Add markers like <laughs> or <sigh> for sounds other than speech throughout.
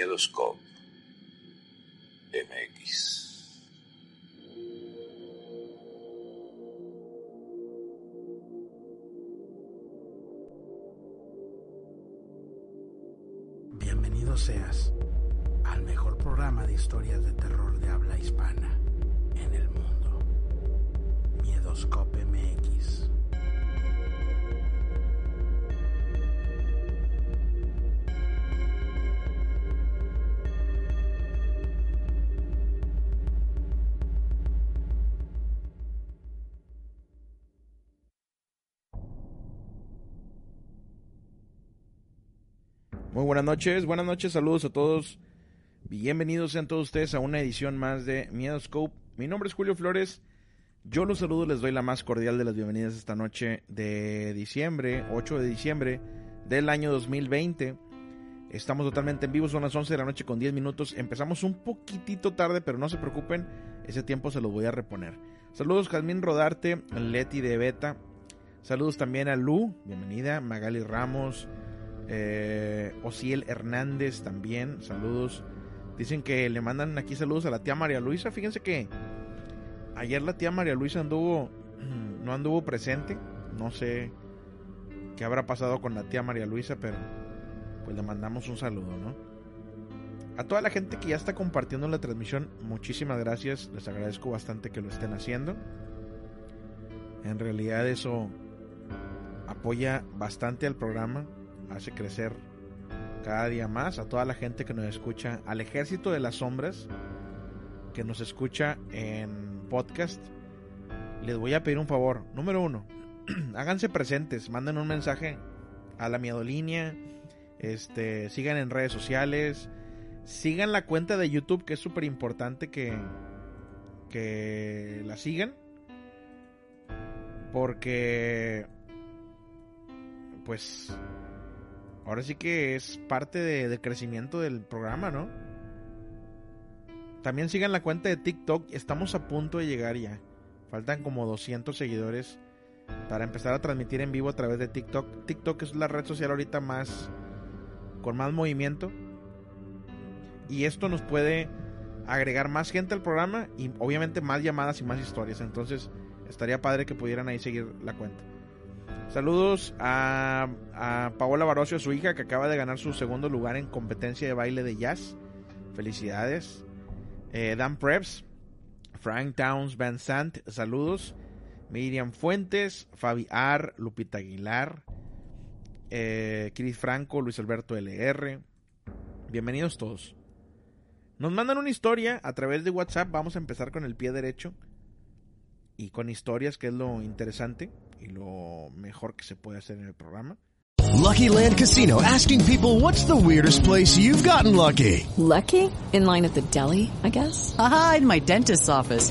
Miedoscope MX. Bienvenido seas al mejor programa de historias de terror de habla hispana en el mundo. Miedoscope MX. Muy buenas noches, buenas noches, saludos a todos. Bienvenidos sean todos ustedes a una edición más de Miedoscope. Mi nombre es Julio Flores. Yo los saludo, les doy la más cordial de las bienvenidas esta noche de diciembre, 8 de diciembre del año 2020. Estamos totalmente en vivo, son las 11 de la noche con 10 minutos. Empezamos un poquitito tarde, pero no se preocupen, ese tiempo se lo voy a reponer. Saludos Jazmín Rodarte, Leti de Beta. Saludos también a Lu, bienvenida, Magali Ramos, eh, Osiel Hernández también, saludos. Dicen que le mandan aquí saludos a la tía María Luisa. Fíjense que ayer la tía María Luisa anduvo, <clears throat> no anduvo presente. No sé qué habrá pasado con la tía María Luisa, pero pues le mandamos un saludo, ¿no? A toda la gente que ya está compartiendo la transmisión, muchísimas gracias. Les agradezco bastante que lo estén haciendo. En realidad eso apoya bastante al programa hace crecer cada día más a toda la gente que nos escucha, al ejército de las sombras que nos escucha en podcast. Les voy a pedir un favor. Número uno, <clears throat> háganse presentes, manden un mensaje a la miedolínea, este, sigan en redes sociales, sigan la cuenta de YouTube que es súper importante que, que la sigan. Porque, pues, ahora sí que es parte de, del crecimiento del programa, ¿no? También sigan la cuenta de TikTok. Estamos a punto de llegar ya. Faltan como 200 seguidores para empezar a transmitir en vivo a través de TikTok. TikTok es la red social ahorita más con más movimiento. Y esto nos puede agregar más gente al programa y obviamente más llamadas y más historias. Entonces estaría padre que pudieran ahí seguir la cuenta. Saludos a, a Paola Barocio, su hija, que acaba de ganar su segundo lugar en competencia de baile de jazz. Felicidades. Eh, Dan Preps, Frank Towns Van Sant, saludos. Miriam Fuentes, Fabi Ar, Lupita Aguilar, eh, Chris Franco, Luis Alberto LR. Bienvenidos todos. Nos mandan una historia a través de WhatsApp. Vamos a empezar con el pie derecho y con historias, que es lo interesante y lo mejor que se puede hacer en el programa. Lucky Land Casino asking people what's the weirdest place you've gotten lucky? Lucky? In line at the deli, I guess? Aha, in my dentist's office.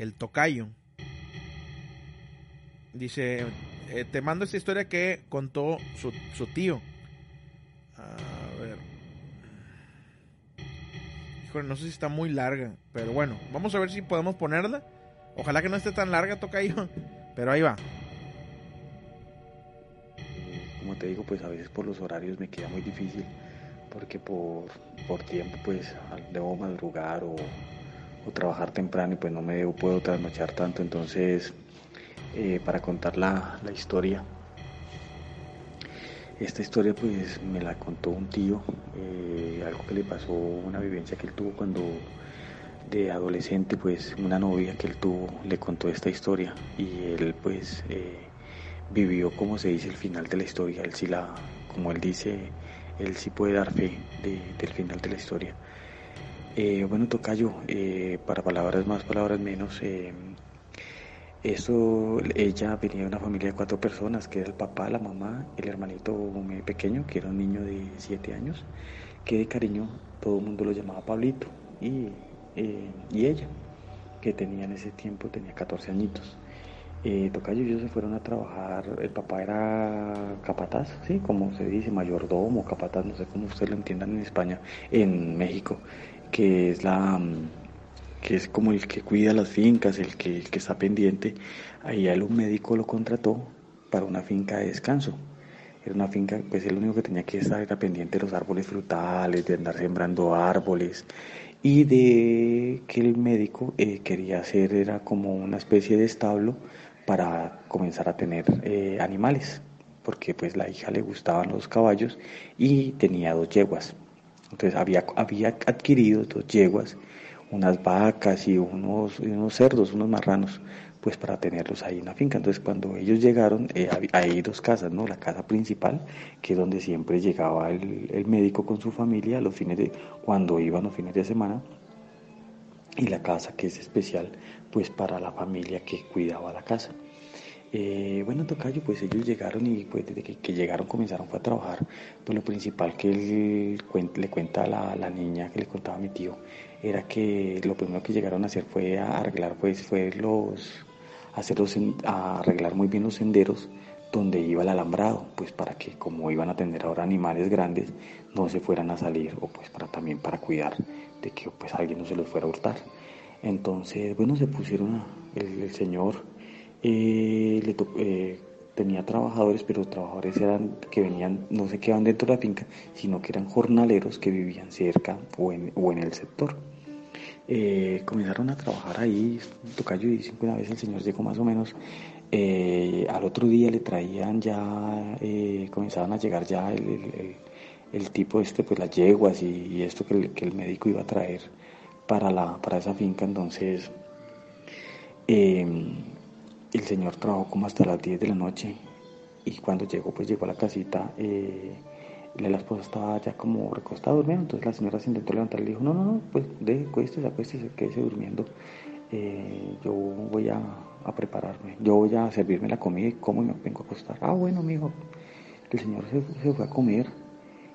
el tocayo. Dice, eh, te mando esta historia que contó su, su tío. A ver. Híjole, no sé si está muy larga, pero bueno, vamos a ver si podemos ponerla. Ojalá que no esté tan larga, tocayo, <laughs> pero ahí va. como te digo, pues a veces por los horarios me queda muy difícil porque por, por tiempo pues debo madrugar o, o trabajar temprano y pues no me puedo trasnochar tanto. Entonces, eh, para contar la, la historia, esta historia pues me la contó un tío, eh, algo que le pasó, una vivencia que él tuvo cuando de adolescente, pues una novia que él tuvo le contó esta historia y él pues eh, vivió como se dice el final de la historia, él sí la, como él dice, él sí puede dar fe de- del final de la historia. Eh, bueno, Tocayo, eh, para palabras más, palabras menos, eh, esto, ella venía de una familia de cuatro personas, que era el papá, la mamá, el hermanito pequeño, que era un niño de siete años, que de cariño todo el mundo lo llamaba Pablito, y, eh, y ella, que tenía en ese tiempo, tenía 14 añitos. Eh, Tocayo y ellos se fueron a trabajar, el papá era capataz, sí, como se dice, mayordomo, capataz, no sé cómo ustedes lo entiendan en España, en México, que es la mm, que es como el que cuida las fincas, el que, que está pendiente. Ahí él un médico lo contrató para una finca de descanso. Era una finca, pues él lo único que tenía que estar era pendiente de los árboles frutales, de andar sembrando árboles y de que el médico eh, quería hacer era como una especie de establo para comenzar a tener eh, animales, porque pues la hija le gustaban los caballos y tenía dos yeguas. Entonces había, había adquirido dos yeguas, unas vacas y unos, unos cerdos, unos marranos, pues para tenerlos ahí en la finca. Entonces cuando ellos llegaron, eh, hay dos casas, ¿no? La casa principal, que es donde siempre llegaba el, el médico con su familia los fines de, cuando iban los fines de semana, y la casa que es especial pues para la familia que cuidaba la casa. Eh, bueno, Tocayo, pues ellos llegaron y pues desde que, que llegaron comenzaron fue a trabajar. Pues lo principal que él le cuenta a la, la niña que le contaba a mi tío era que lo primero que llegaron a hacer fue a arreglar pues fue los hacer los a arreglar muy bien los senderos donde iba el alambrado, pues para que como iban a tener ahora animales grandes no se fueran a salir o pues para también para cuidar de que pues alguien no se los fuera a hurtar. Entonces, bueno, se pusieron a, el, el señor eh, eh, tenía trabajadores, pero trabajadores eran que venían, no se quedaban dentro de la finca, sino que eran jornaleros que vivían cerca o en, o en el sector. Eh, comenzaron a trabajar ahí, Tocayo dice que una vez el señor llegó más o menos, al otro día le traían ya, eh, comenzaban a llegar ya el, el- tipo este, pues las yeguas y, y esto que el, que el médico iba a traer para, la, para esa finca, entonces eh, el señor trabajó como hasta las 10 de la noche y cuando llegó, pues llegó a la casita, eh, la esposa estaba ya como recostada durmiendo, entonces la señora se intentó levantar y le dijo, no, no, no, pues de, acuéstese, acuéstese, quédese durmiendo, Eh, yo voy a, a prepararme, yo voy a servirme la comida y como me vengo a acostar. Ah, bueno, mijo, el señor se, se fue a comer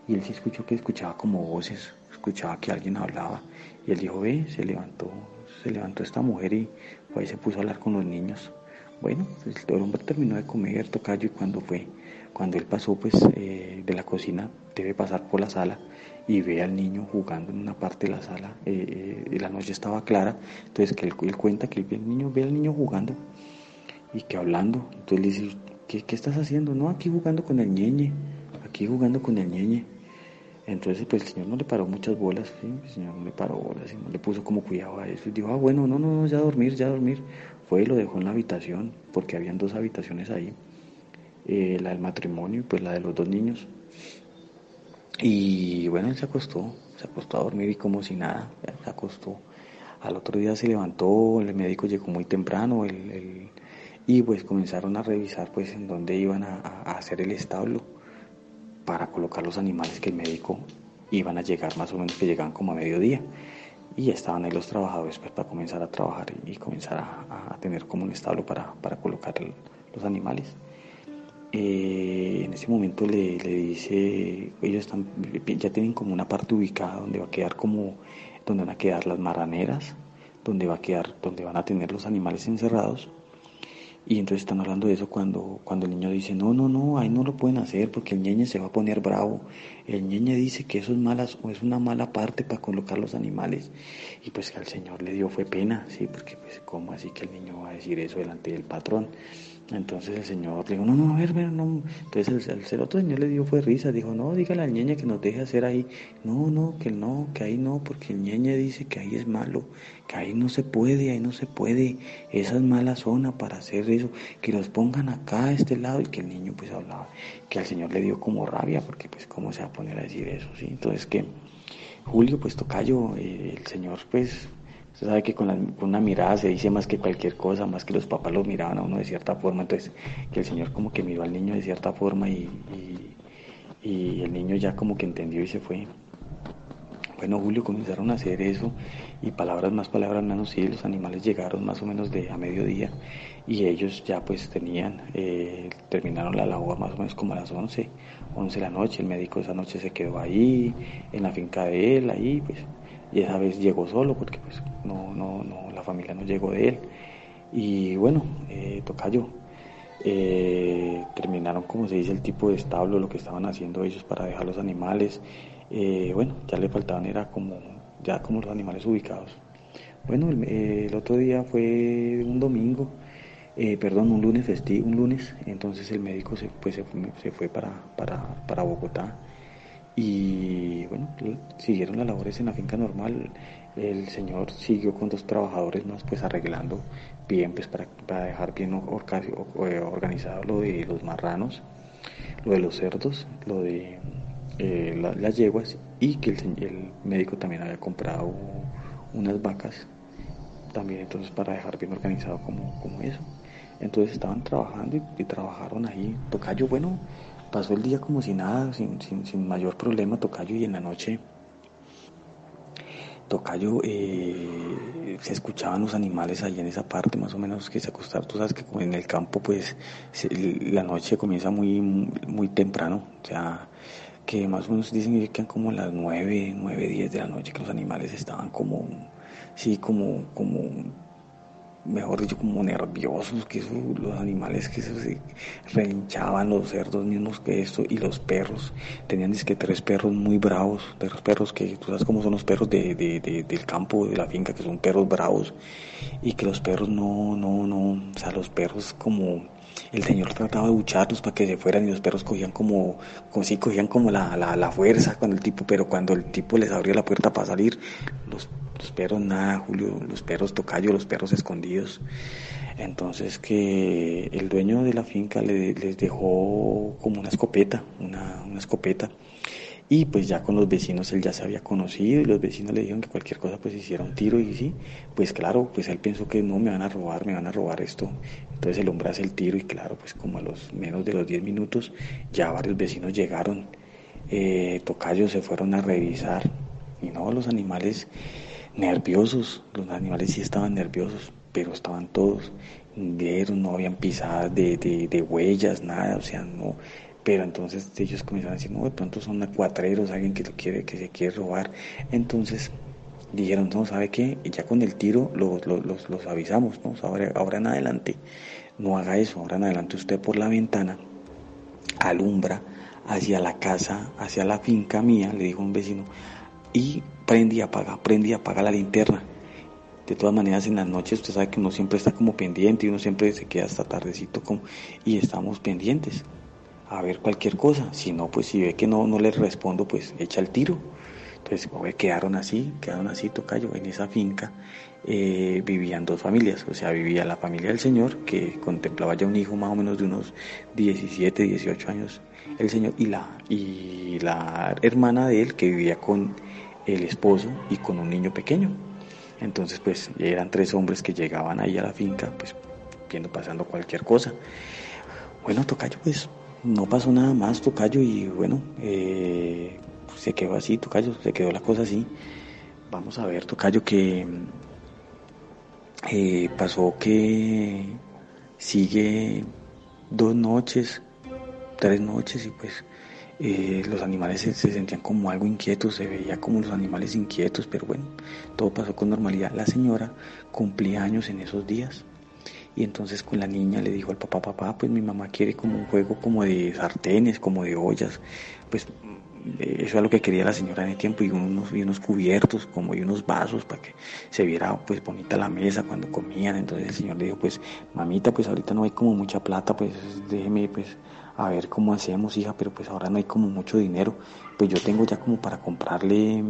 y él sí escuchó que escuchaba como voces, escuchaba que alguien hablaba y él dijo, ve, se levantó, se levantó esta mujer y ahí se puso a hablar con los niños. Bueno, pues, el hombre terminó de comer tocayo y cuando fue, cuando él pasó pues eh, de la cocina, debe pasar por la sala y ve al niño jugando en una parte de la sala, eh, eh, la noche estaba clara, entonces que él, cuenta que él ve al niño, ve al niño jugando y que hablando, entonces le dice, ¿qué, qué estás haciendo? No, aquí jugando con el ñeñe, aquí jugando con el ñeñe. Entonces, pues el señor no le paró muchas bolas, ¿sí? el señor no le paró bolas le puso como cuidado a eso. Y dijo, ah, bueno, no, no, no, ya dormir, ya dormir. Fue y lo dejó en la habitación, porque habían dos habitaciones ahí, eh, la del matrimonio y pues la de los dos niños. Y bueno, él se acostó, se acostó a dormir y como si nada, se acostó. Al otro día se levantó, el médico llegó muy temprano y pues comenzaron a revisar pues en dónde iban a, a, hacer el establo para colocar los animales que el médico iban a llegar más o menos que llegaban como a mediodía y estaban ahí los trabajadores pues para comenzar a trabajar y, comenzar a, tener como un establo para, para colocar los animales. Eh, en ese momento le, le, dice, ellos están, ya tienen como una parte ubicada donde va a quedar como, donde van a quedar las marraneras, donde va a quedar, donde van a tener los animales encerrados. Y entonces están hablando de eso cuando, cuando el niño dice, no, no, no, ahí no lo pueden hacer porque el ñeñe se va a poner bravo. El ñeñe dice que eso es, malas, o es una mala parte para colocar los animales. Y pues que al señor le dio fue pena, sí, porque pues cómo así que el niño va a decir eso delante del patrón. Entonces el señor le dijo, no, no, a ver, ver, no. Entonces el, el, otro señor le dio fue risa, dijo, no, dígale al ñeñe que nos deje hacer ahí. No, no, que no, que ahí no, porque el ñeñe dice que ahí es malo, que ahí no se puede, ahí no se puede, esa es mala zona para hacer eso, que los pongan acá a este lado y que el niño pues hablaba, que al señor le dio como rabia, porque pues cómo se va a poner a decir eso, ¿sí? Entonces que Julio pues tocayo, eh, el señor pues Usted sabe que con, una mirada se dice más que cualquier cosa, más que los papás los miraban a uno de cierta forma, entonces que el Señor como que miró al niño de cierta forma y, y, y el niño ya como que entendió y se fue. Bueno, Julio comenzaron a hacer eso y palabras más, palabras menos, sí, los animales llegaron más o menos de a mediodía y ellos ya pues tenían, eh, terminaron la labor más o menos como a las 11, 11 de la noche, el médico esa noche se quedó ahí, en la finca de él, ahí pues y esa vez llegó solo porque pues no, no, no, la familia no llegó de él. Y bueno, eh, tocayo, eh, terminaron como se dice el tipo de establo, lo que estaban haciendo ellos para dejar los animales. Eh, bueno, ya le faltaban, era como, ya como los animales ubicados. Bueno, el, otro día fue un domingo, perdón, un lunes festivo, un lunes, entonces el médico se, pues, se, se fue para, para, para Bogotá y bueno, siguieron las labores en la finca normal. El señor siguió con dos trabajadores más, pues arreglando bien, pues para, para dejar bien organizado lo de los marranos, lo de los cerdos, lo de eh, la, las yeguas y que el, el, médico también había comprado unas vacas, también entonces para dejar bien organizado como, como eso. Entonces estaban trabajando y, y trabajaron ahí. Tocayo, bueno, pasó el día como si nada, sin, sin, sin mayor problema, Tocayo, y en la noche, Tocayo, eh, se escuchaban los animales allí en esa parte, más o menos, que se acostaron. Tú sabes que en el campo, pues, la noche comienza muy, muy temprano, o sea, que más o menos dicen que quedan como las 9, 9, 10 de la noche, que los animales estaban como, sí, como, como mejor dicho, como nerviosos, que los animales que se rehinchaban, los cerdos mismos que esto, y los perros. Tenían es que tres perros muy bravos, perros, perros que tú sabes cómo son los perros de, de, de, del campo, de la finca, que son perros bravos, y que los perros no, no, no, o sea, los perros como el señor trataba de bucharlos para que se fueran y los perros cogían como, como si cogían como la, la, la fuerza cuando el tipo, pero cuando el tipo les abría la puerta para salir, los los perros nada, Julio, los perros tocayo, los perros escondidos. Entonces que el dueño de la finca le, les dejó como una escopeta, una, una escopeta. Y pues ya con los vecinos él ya se había conocido y los vecinos le dijeron que cualquier cosa pues hiciera un tiro y sí, pues claro, pues él pensó que no me van a robar, me van a robar esto. Entonces el hombre hace el tiro y claro, pues como a los menos de los 10 minutos ya varios vecinos llegaron, eh, tocayos se fueron a revisar y no, los animales nerviosos, los animales sí estaban nerviosos, pero estaban todos, vieron, no habían pisadas de, de, de, huellas, nada, o sea, no, pero entonces ellos comenzaron a decir, no, de pronto son acuatreros, alguien que lo quiere, que se quiere robar, entonces dijeron, no, ¿sabe qué? Y ya con el tiro los, los, los, los avisamos, ¿no? Ahora, ahora en adelante, no haga eso, ahora en adelante usted por la ventana alumbra hacia la casa, hacia la finca mía, le dijo un vecino, y prende y apaga, prende y apaga la linterna. De todas maneras, en las noches usted sabe que uno siempre está como pendiente y uno siempre se queda hasta tardecito y estamos pendientes a ver cualquier cosa. Si no, pues si ve que no, no le respondo, pues echa el tiro. Entonces, quedaron así, quedaron así, tocayo, en esa finca eh, vivían dos familias, o sea, vivía la familia del señor, que contemplaba ya un hijo más o menos de unos 17, 18 años, el señor, y la, y la hermana de él, que vivía con el esposo y con un niño pequeño. Entonces pues eran tres hombres que llegaban ahí a la finca, pues viendo pasando cualquier cosa. Bueno, Tocayo, pues no pasó nada más, Tocayo, y bueno, eh, se quedó así, Tocayo, se quedó la cosa así. Vamos a ver, Tocayo, que eh, pasó que sigue dos noches, tres noches, y pues eh, los animales se, se, sentían como algo inquietos, se veía como los animales inquietos, pero bueno, todo pasó con normalidad. La señora cumplía años en esos días y entonces con la niña le dijo al papá, papá, pues mi mamá quiere como un juego como de sartenes, como de ollas, pues eh, eso es lo que quería la señora en el tiempo y unos, y unos cubiertos como y unos vasos para que se viera pues bonita la mesa cuando comían entonces el señor le dijo pues mamita pues ahorita no hay como mucha plata pues déjeme pues a ver cómo hacemos hija pero pues ahora no hay como mucho dinero. Pues yo tengo ya como para comprarle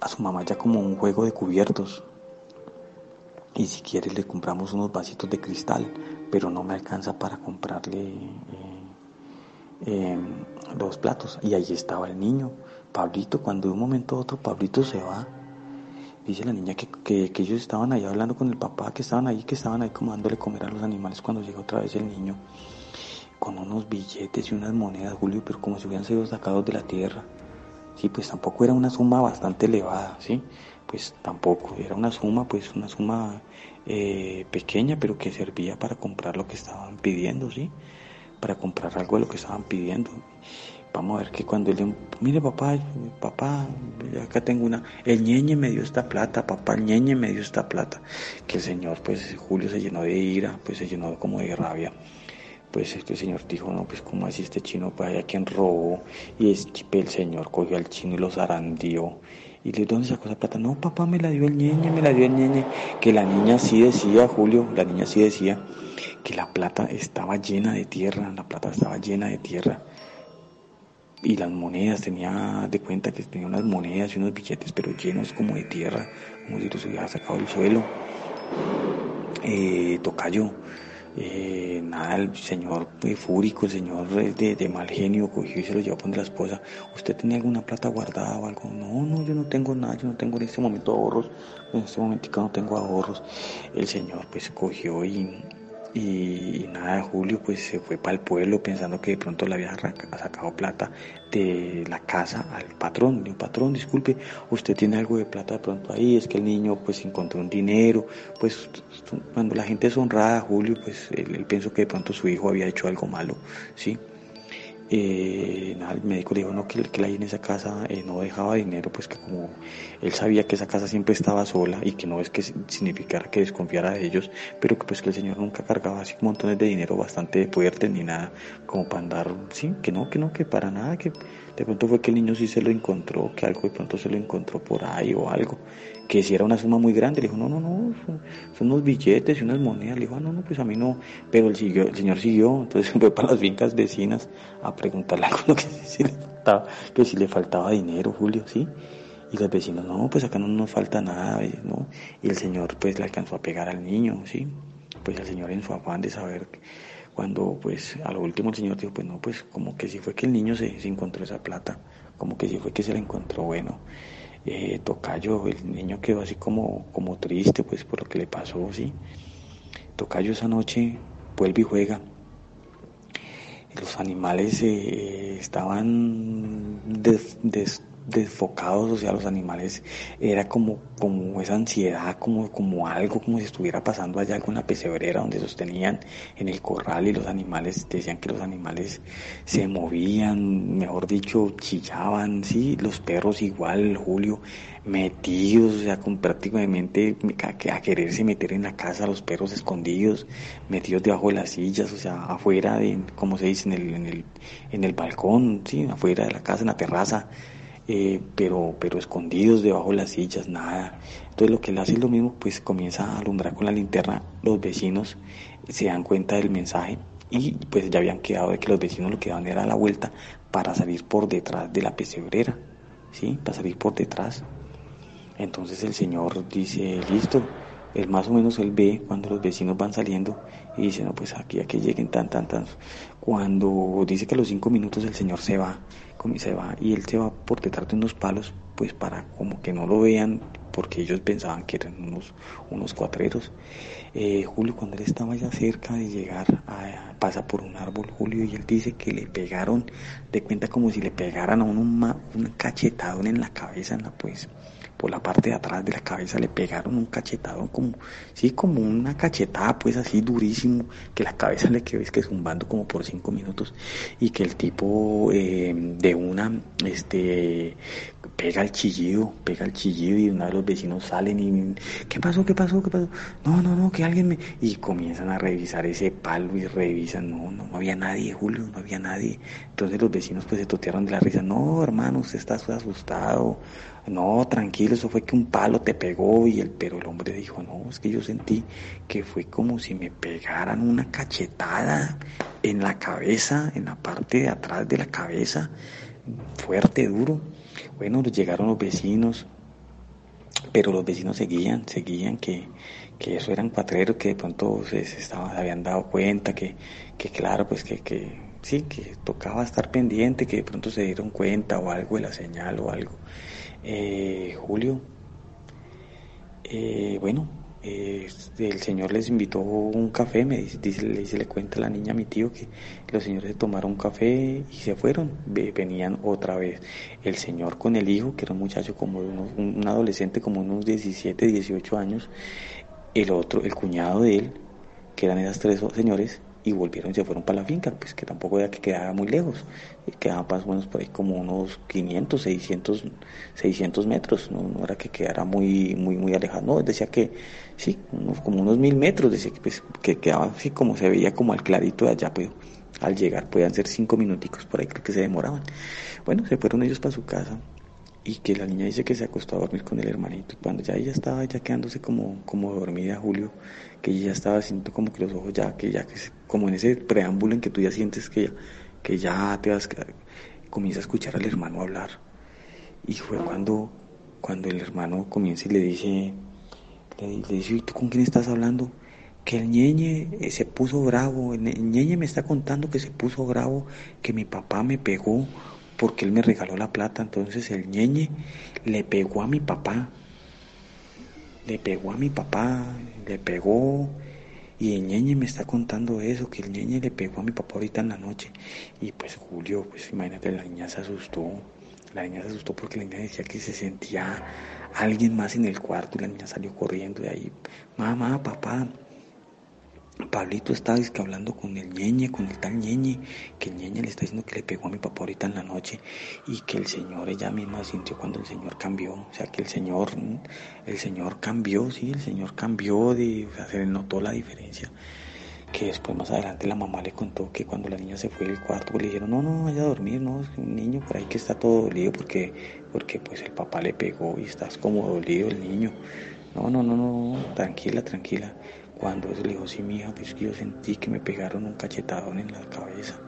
a su mamá ya como un juego de cubiertos. Y si quiere le compramos unos vasitos de cristal pero no me alcanza para comprarle eh, eh, los platos. Y allí estaba el niño, Pablito, cuando de un momento a otro Pablito se va, dice la niña que, que, que, ellos estaban ahí hablando con el papá, que estaban ahí, que estaban ahí como dándole comer a los animales cuando llega otra vez el niño, con unos billetes y unas monedas, Julio, pero como si hubieran sido sacados de la tierra. Sí, pues tampoco era una suma bastante elevada, ¿sí? Pues tampoco, era una suma, pues una suma eh, pequeña, pero que servía para comprar lo que estaban pidiendo, ¿sí? para comprar algo de lo que estaban pidiendo. Vamos a ver que cuando él mire papá, papá, acá tengo una, el ñeñe me dio esta plata, papá, el ñeñe me dio esta plata. Que el señor, pues Julio se llenó de ira, pues se llenó como de rabia. Pues este señor dijo, no, pues como así este chino, para allá quien robó. Y el señor cogió al chino y lo zarandió. Y le ¿dónde sacó esa plata? No, papá, me la dio el ñeñe, me la dio el ñeñe. Que la niña sí decía, Julio, la niña sí decía que la plata estaba llena de tierra, la plata estaba llena de tierra. Y las monedas, tenía de cuenta que tenía unas monedas y unos billetes, pero llenos como de tierra, como si los hubiera sacado del suelo. Eh, tocayo, eh, nada, el señor eh, fúrico, el señor de, de, mal genio cogió y se lo llevó a poner la esposa. ¿Usted tenía alguna plata guardada o algo? No, no, yo no tengo nada, yo no tengo en este momento ahorros, en este momento no tengo ahorros. El señor pues cogió y, y nada, Julio pues se fue para el pueblo pensando que de pronto le había sacado plata de la casa al patrón. Le dijo, patrón, disculpe, usted tiene algo de plata de pronto ahí, es que el niño pues encontró un dinero, pues cuando la gente es honrada, Julio, pues él, él pensó que de pronto su hijo había hecho algo malo, ¿sí? Eh, nada, el médico dijo no, que, que ahí en esa casa eh, no dejaba dinero, pues que como él sabía que esa casa siempre estaba sola y que no es que significara que desconfiara de ellos, pero que pues que el señor nunca cargaba así montones de dinero bastante fuerte ni nada como para andar, sí, que no, que no, que para nada, que de pronto fue que el niño sí se lo encontró, que algo de pronto se lo encontró por ahí o algo, que si era una suma muy grande, le dijo, no, no, no, son, unos billetes y unas monedas, le dijo, ah, no, no, pues a mí no, pero el, señor siguió, entonces <laughs> fue para las fincas vecinas a preguntarle <laughs> algo que si le faltaba, que si le faltaba dinero, Julio, ¿sí? Y los vecinos, no, pues acá no nos falta nada, ¿no? Y el señor pues le alcanzó a pegar al niño, ¿sí? Pues el señor en su afán de saber cuando pues a lo último el señor dijo, pues no, pues como que si fue que el niño se, se encontró esa plata, como que si fue que se la encontró, bueno, eh, Tocayo, el niño quedó así como, como triste pues por lo que le pasó, ¿sí? Tocayo esa noche vuelve y juega. Los animales eh, estaban des, des, desfocados, o sea, los animales era como, como esa ansiedad, como, como algo, como si estuviera pasando allá alguna pesebrera donde sostenían en el corral y los animales, decían que los animales se movían, mejor dicho, chillaban, sí, los perros igual, Julio, metidos, o sea, con prácticamente a, a quererse meter en la casa, los perros escondidos, metidos debajo de las sillas, o sea, afuera de, como se dice, en el, en el, en el balcón, sí, afuera de la casa, en la terraza, eh, pero, pero escondidos debajo de las sillas, nada. Entonces lo que él hace es lo mismo, pues comienza a alumbrar con la linterna, los vecinos se dan cuenta del mensaje y pues ya habían quedado de que los vecinos lo que daban era la vuelta para salir por detrás de la pesebrera, ¿sí? Para salir por detrás. Entonces el señor dice, listo, él más o menos él ve cuando los vecinos van saliendo y dice, no, pues aquí a que lleguen tan, tan, tan. Cuando dice que a los cinco minutos el señor se va, y él se va por detrás de unos palos pues para como que no lo vean porque ellos pensaban que eran unos, unos cuatreros. Eh, Julio cuando él estaba ya cerca de llegar a, pasa por un árbol Julio y él dice que le pegaron de cuenta como si le pegaran a uno un, un cachetadón en la cabeza en la pues por la parte de atrás de la cabeza le pegaron un cachetado como, sí, como una cachetada pues así durísimo, que la cabeza le quedó que zumbando como por cinco minutos y que el tipo eh, de una, este, pega el chillido, pega el chillido y una de los vecinos salen y, ¿qué pasó? ¿Qué pasó? ¿Qué pasó? No, no, no, que alguien me... Y comienzan a revisar ese palo y revisan, no, no, no había nadie, Julio, no había nadie. Entonces los vecinos pues se totearon de la risa, no, hermano, usted está asustado, no, tranquilo, eso fue que un palo te pegó y el, pero el hombre dijo, no, es que yo sentí que fue como si me pegaran una cachetada en la cabeza, en la parte de atrás de la cabeza, fuerte, duro. Bueno, llegaron los vecinos, pero los vecinos seguían, seguían que, que eso eran cuatreros, que de pronto se, estaban, habían dado cuenta, que, que claro, pues que, que sí, que tocaba estar pendiente, que de pronto se dieron cuenta o algo de la señal o algo. Eh, Julio, eh, bueno, eh, el señor les invitó un café, me dice, le, dice, le cuenta la niña a mi tío que los señores se tomaron un café y se fueron, venían otra vez. El señor con el hijo, que era un muchacho como un adolescente como unos 17, 18 años, el otro, el cuñado de él, que eran esas tres señores, y volvieron se fueron para la finca, pues que tampoco era que quedaba muy lejos, quedaba más o menos por ahí como unos 500, 600, 600 metros, no, era que quedara muy, muy, muy alejado, no, decía que sí, como unos mil metros, decía que, pues, que quedaba así como se veía como al clarito de allá, pues al llegar podían ser cinco minuticos por ahí creo que se demoraban. Bueno, se fueron ellos para su casa, y que la niña dice que se acostó a dormir con el hermanito. Cuando ya ella estaba ya quedándose como, como dormida, Julio, que ella ya estaba sintiendo como que los ojos ya, que ya que como en ese preámbulo en que tú ya sientes que ya, que ya te vas, comienza a escuchar al hermano hablar. Y fue cuando, cuando el hermano comienza y le dice, le, dice, ¿y tú con quién estás hablando? que el ñeñe eh, se puso bravo, el ñeñe me está contando que se puso bravo, que mi papá me pegó porque él me regaló la plata. Entonces el ñeñe le pegó a mi papá. Le pegó a mi papá, le pegó. Y el ñeñe me está contando eso, que el ñeñe le pegó a mi papá ahorita en la noche. Y pues Julio, pues imagínate, la niña se asustó. La niña se asustó porque la niña decía que se sentía alguien más en el cuarto y la niña salió corriendo de ahí. Mamá, papá, Pablito estaba hablando con el ñeñe, con el tal ñeñe, que el ñeñe le está diciendo que le pegó a mi papá ahorita en la noche y que el Señor, ella misma sintió cuando el Señor cambió, o sea que el Señor, el Señor cambió, sí, el Señor cambió, de, o sea, se notó la diferencia. Que después más adelante la mamá le contó que cuando la niña se fue del cuarto, pues le dijeron, no, no, vaya a dormir, no, es un niño por ahí que está todo dolido porque, porque pues el papá le pegó y estás como dolido el niño. No, no, no, no, tranquila, tranquila. Cuando eso le dijo, sí, mija, pues yo sentí que me pegaron un cachetadón en la cabeza.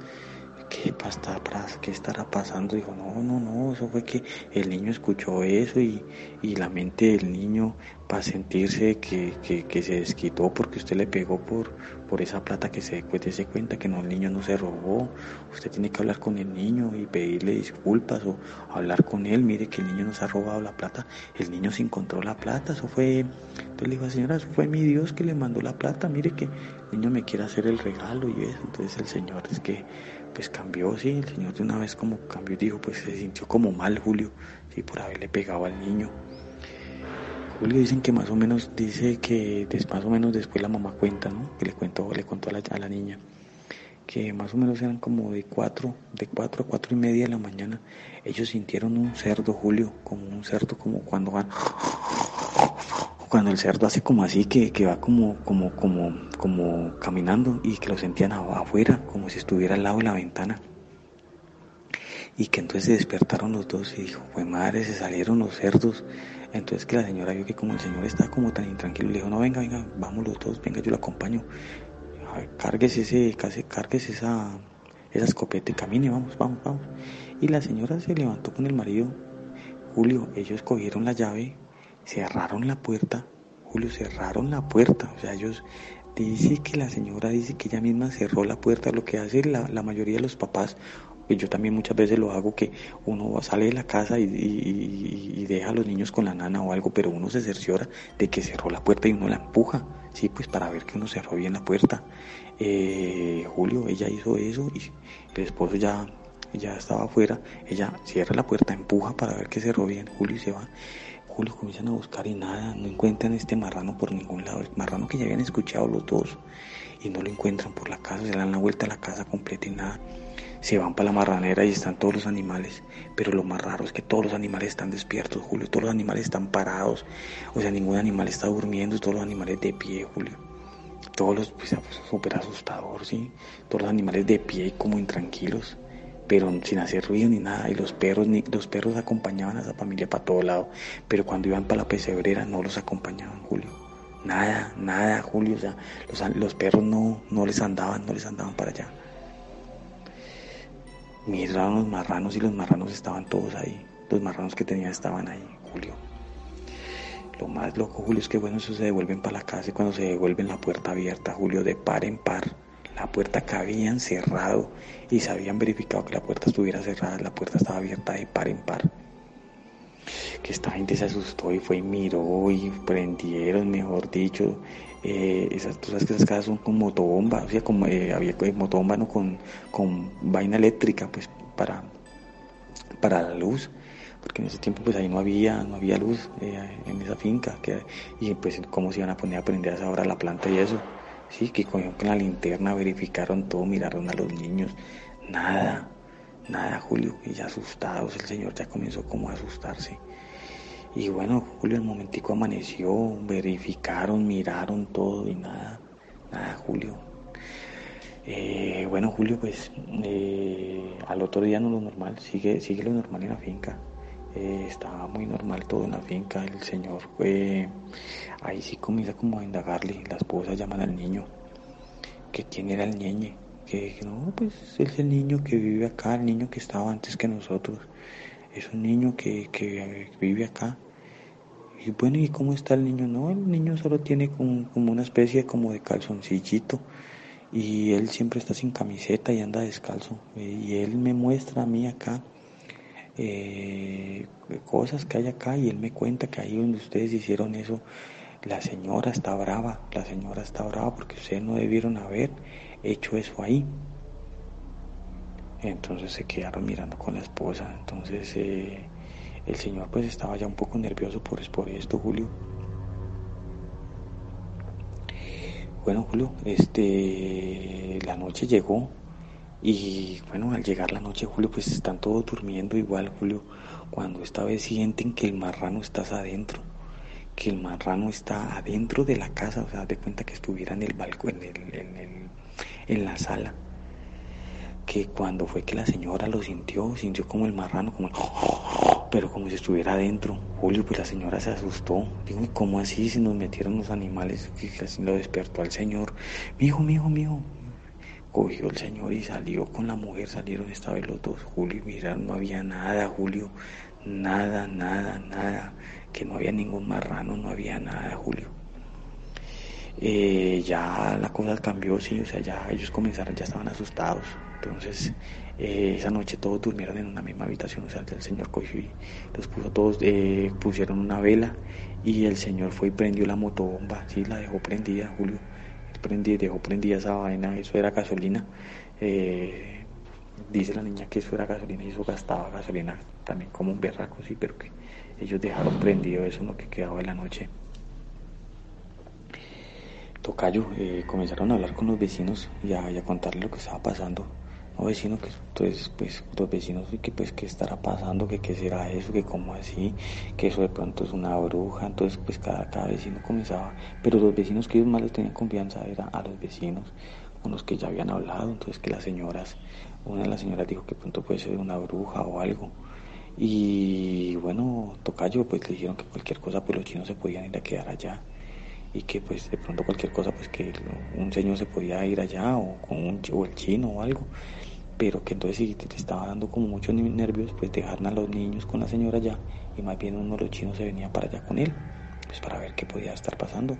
¿Qué, pasta, ¿Qué estará pasando? Dijo, no, no, no, eso fue que el niño escuchó eso y, y la mente del niño para sentirse que, que, se desquitó porque usted le pegó por, por esa plata que se se cuenta que no, el niño no se robó. Usted tiene que hablar con el niño y pedirle disculpas o hablar con él. Mire que el niño nos ha robado la plata. El niño se encontró la plata. Eso fue. Entonces le dijo, señora, eso fue mi Dios que le mandó la plata. Mire que el niño me quiere hacer el regalo y eso. Entonces el Señor es que pues cambió, sí. El Señor de una vez como cambió dijo, pues se sintió como mal Julio, sí, por haberle pegado al niño. Julio dicen que más o menos, dice que más o menos después la mamá cuenta, ¿no? Que le contó, le contó a la, a la niña, que más o menos eran como de cuatro, de cuatro a cuatro y media de la mañana. Ellos sintieron un cerdo, Julio, como un cerdo, como cuando van, cuando el cerdo hace como así, que, que va como, como, como, como caminando y que lo sentían afuera, como si estuviera al lado de la ventana y que entonces se despertaron los dos y dijo, pues madre, se salieron los cerdos entonces que la señora vio que como el señor estaba como tan intranquilo, le dijo, no, venga, venga, vamos los dos, venga, yo lo acompaño. Cárguese, ese, cárguese esa, esa escopeta y camine, vamos, vamos, vamos. Y la señora se levantó con el marido. Julio, ellos cogieron la llave, cerraron la puerta. Julio, cerraron la puerta. O sea, ellos dice que la señora dice que ella misma cerró la puerta. Lo que hace la, la mayoría de los papás Pues yo también muchas veces lo hago que uno sale de la casa y, y- y deja a los niños con la nana o algo, pero uno se cerciora de que cerró la puerta y uno la empuja, sí, pues para ver que uno cerró bien la puerta. Eh, Julio, ella hizo eso y el esposo ya, ya estaba afuera, ella cierra la puerta, empuja para ver que cerró bien, Julio y se va. Julio comienzan a buscar y nada, no encuentran este marrano por ningún lado, el marrano que ya habían escuchado los dos y no lo encuentran por la casa, se dan la vuelta a la casa completa y nada. Se van para la marranera y están todos los animales, pero lo más raro es que todos los animales están despiertos, Julio, todos los animales están parados, o sea, ningún animal está durmiendo, todos los animales de pie, Julio. Todos los, pues, súper asustador, sí, todos los animales de pie como intranquilos, pero sin hacer ruido ni nada, y los perros, ni, los perros acompañaban a esa familia para todo lado, pero cuando iban para la pesebrera no los acompañaban, Julio. Nada, nada, Julio, o sea, los, los perros no, no les andaban, no les andaban para allá. Miraron los marranos y los marranos estaban todos ahí. Los marranos que tenían estaban ahí, Julio. Lo más loco, Julio, es que bueno, eso se devuelven para la casa y cuando se devuelven la puerta abierta, Julio, de par en par. La puerta que habían cerrado y se habían verificado que la puerta estuviera cerrada, la puerta estaba abierta de par en par. Que esta gente se asustó y fue y miró y prendieron, mejor dicho. Eh, esas, tú sabes que esas casas son con motobomba, o sea, como eh, había eh, motobomba no con, con vaina eléctrica, pues para, para la luz porque en ese tiempo pues ahí no había no había luz eh, en esa finca y pues cómo se iban a poner a prender a esa hora la planta y eso sí que con la linterna verificaron todo miraron a los niños. Nada nada Julio y ya asustados el señor ya comenzó como a asustarse. Y bueno Julio el momentico amaneció verificaron miraron todo y nada nada Julio. Eh, bueno Julio pues eh, al otro día no lo normal sigue sigue lo normal en la finca eh, estaba muy normal todo en la finca, el señor fue, ahí sí comienza como a indagarle, la esposa llaman al niño, que quién era el ñeñe, que, que no, pues es el niño que vive acá, el niño que estaba antes que nosotros, es un niño que, que vive acá. Y bueno, ¿y cómo está el niño? No, el niño solo tiene como, como una especie como de calzoncillito y él siempre está sin camiseta y anda descalzo. Y él me muestra a mí acá eh, cosas que hay acá y él me cuenta que ahí donde ustedes hicieron eso, la señora está brava, la señora está brava porque ustedes no debieron haber hecho eso ahí. Entonces se quedaron mirando con la esposa, entonces eh, el señor pues estaba ya un poco nervioso por, por esto, Julio. Bueno, Julio, este, la noche llegó, y bueno, al llegar la noche, Julio, pues están todos durmiendo igual, Julio, cuando esta vez sienten que el marrano está adentro, que el marrano está adentro de la casa, o sea, de cuenta que estuviera en el balcón, en, el, en, la sala. Que cuando fue que la señora lo sintió, sintió como el marrano, como el... <laughs> pero como si estuviera adentro. Julio, pues la señora se asustó. Digo, ¿cómo así? Si nos metieron los animales, que casi lo despertó al señor. Mijo, mijo, mijo, cogió el señor y salió con la mujer, salieron esta vez los dos, Julio, y miraron, no había nada, Julio, nada, nada, nada, que no había ningún marrano, no había nada, Julio. Eh, ya la cosa cambió, sí, o sea, ya ellos comenzaron, ya estaban asustados, entonces eh, esa noche todos durmieron en una misma habitación, o sea, el señor cogió y los puso todos, eh, pusieron una vela y el señor fue y prendió la motobomba, sí, la dejó prendida, Julio prendí, dejó prendida esa vaina, eso era gasolina. Eh, dice la niña que eso era gasolina y eso gastaba gasolina también como un berraco, sí, pero que ellos dejaron prendido eso lo que quedaba de la noche. Tocayo, eh, comenzaron a hablar con los vecinos y a, y a contarle lo que estaba pasando. No vecino que entonces pues los vecinos y que pues qué estará pasando, que qué será eso, que cómo así, que eso de pronto es una bruja, entonces pues cada, cada vecino comenzaba, pero los vecinos que ellos más les tenían confianza era a los vecinos, con los que ya habían hablado, entonces que las señoras, una de las señoras dijo que pronto puede ser una bruja o algo. Y bueno, Tocayo pues le dijeron que cualquier cosa pues los chinos se podían ir a quedar allá. Y que pues de pronto cualquier cosa pues que un señor se podía ir allá o con un o el chino o algo pero que entonces si te, estaba dando como muchos nervios pues dejaron a los niños con la señora allá y más bien uno de los chinos se venía para allá con él pues para ver qué podía estar pasando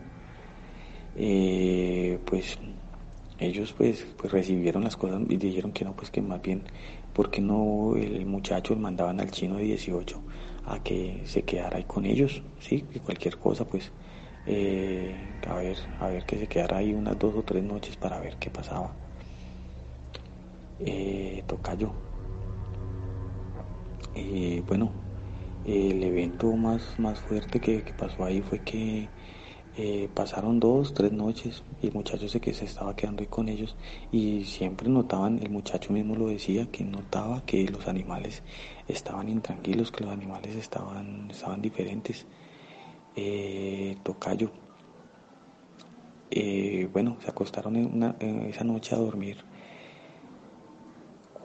eh, pues ellos pues, pues recibieron las cosas y dijeron que no pues que más bien porque no el muchacho mandaban al chino de 18 a que se quedara ahí con ellos, sí, que cualquier cosa pues eh, a ver, a ver que se quedara ahí unas dos o tres noches para ver qué pasaba. Eh, tocayo. Eh, bueno, el evento más, más fuerte que, pasó ahí fue que eh, pasaron dos, tres noches y el muchacho se, que se estaba quedando ahí con ellos y siempre notaban, el muchacho mismo lo decía, que notaba que los animales estaban intranquilos, que los animales estaban, estaban diferentes. Tocayo, bueno, se acostaron esa noche a dormir.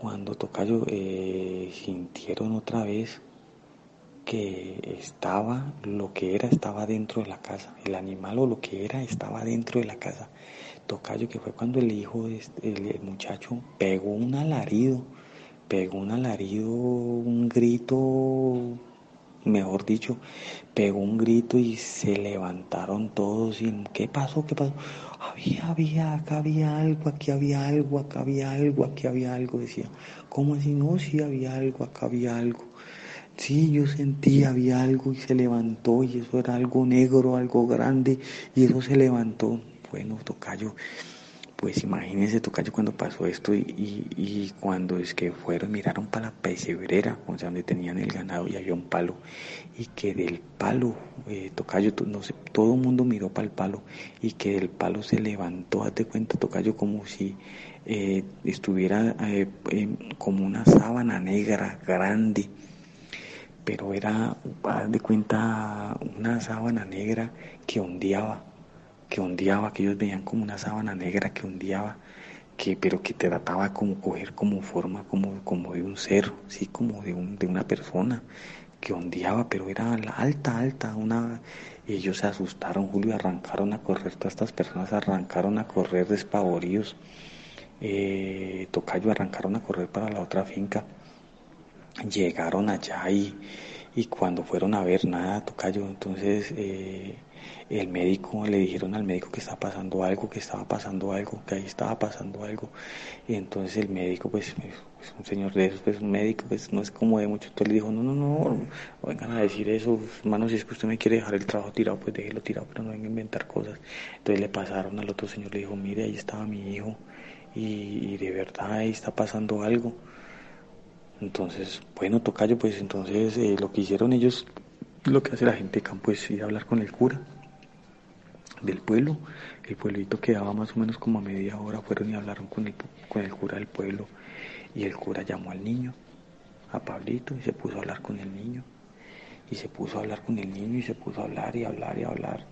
Cuando Tocayo sintieron otra vez que estaba, lo que era, estaba dentro de la casa. El animal o lo que era, estaba dentro de la casa. Tocayo, que fue cuando el hijo, el, muchacho, pegó un alarido, pegó un alarido, un grito, mejor dicho, pegó un grito y se levantaron todos. Y, ¿Qué pasó? ¿Qué pasó? Había, había, acá había algo, aquí había algo, acá había algo, aquí había algo, decía. ¿Cómo así? No, sí había algo, acá había algo. Sí, yo sentí, había algo y se levantó y eso era algo negro, algo grande y eso se levantó. Bueno, Tocayo, pues imagínense Tocayo cuando pasó esto y, cuando es que fueron, miraron para la pesebrera, o sea, donde tenían el ganado y había un palo y que del palo, eh, Tocayo, no sé, todo el mundo miró para el palo y que del palo se levantó, hazte cuenta Tocayo como si eh, estuviera eh, como una sábana negra grande pero era, de cuenta, una sábana negra que ondeaba, que ondeaba, que ellos veían como una sábana negra que ondeaba, que, pero que trataba como coger como forma, como, como de un ser, sí, como de, un, de una persona, que ondeaba, pero era alta, alta, una... Ellos se asustaron, Julio, arrancaron a correr, todas estas personas arrancaron a correr despavoridos. Eh, Tocayo arrancaron a correr para la otra finca llegaron allá y, y cuando fueron a ver nada, tocayo, entonces eh, el médico, le dijeron al médico que estaba pasando algo, que estaba pasando algo, que ahí estaba pasando algo. Y entonces el médico, pues, pues, pues un señor de esos, pues un médico, pues no es como de mucho. Entonces le dijo, no, no, no, vengan a decir eso, hermano, si es que usted me quiere dejar el trabajo tirado, pues déjelo tirado, pero no venga a inventar cosas. Entonces le pasaron al otro señor, le dijo, mire, ahí estaba mi hijo y, de verdad ahí está pasando algo. Entonces, bueno, Tocayo, pues entonces eh, lo que hicieron ellos, lo que hace la gente de campo es ir a hablar con el cura del pueblo. El pueblito quedaba más o menos como a media hora, fueron y hablaron con el, con el cura del pueblo y el cura llamó al niño, a Pablito, y se puso a hablar con el niño. Y se puso a hablar con el niño y se puso a hablar y hablar y hablar.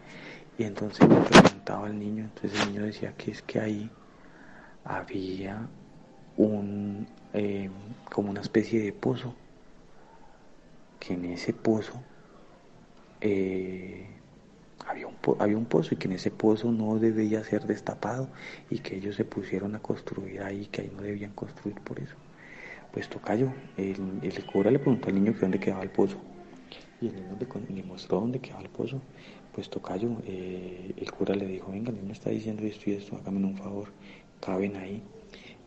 Y entonces le preguntaba al niño, entonces el niño decía que es que ahí había un, eh, como una especie de pozo, que en ese pozo eh, había, un pozo y que en ese pozo no debía ser destapado y que ellos se pusieron a construir ahí, que ahí no debían construir por eso. Pues Tocayo, el, el cura le preguntó al niño que dónde quedaba el pozo y el niño le, mostró dónde quedaba el pozo. Pues Tocayo, eh, el cura le dijo, venga, el niño está diciendo esto y esto, hágame un favor, caben ahí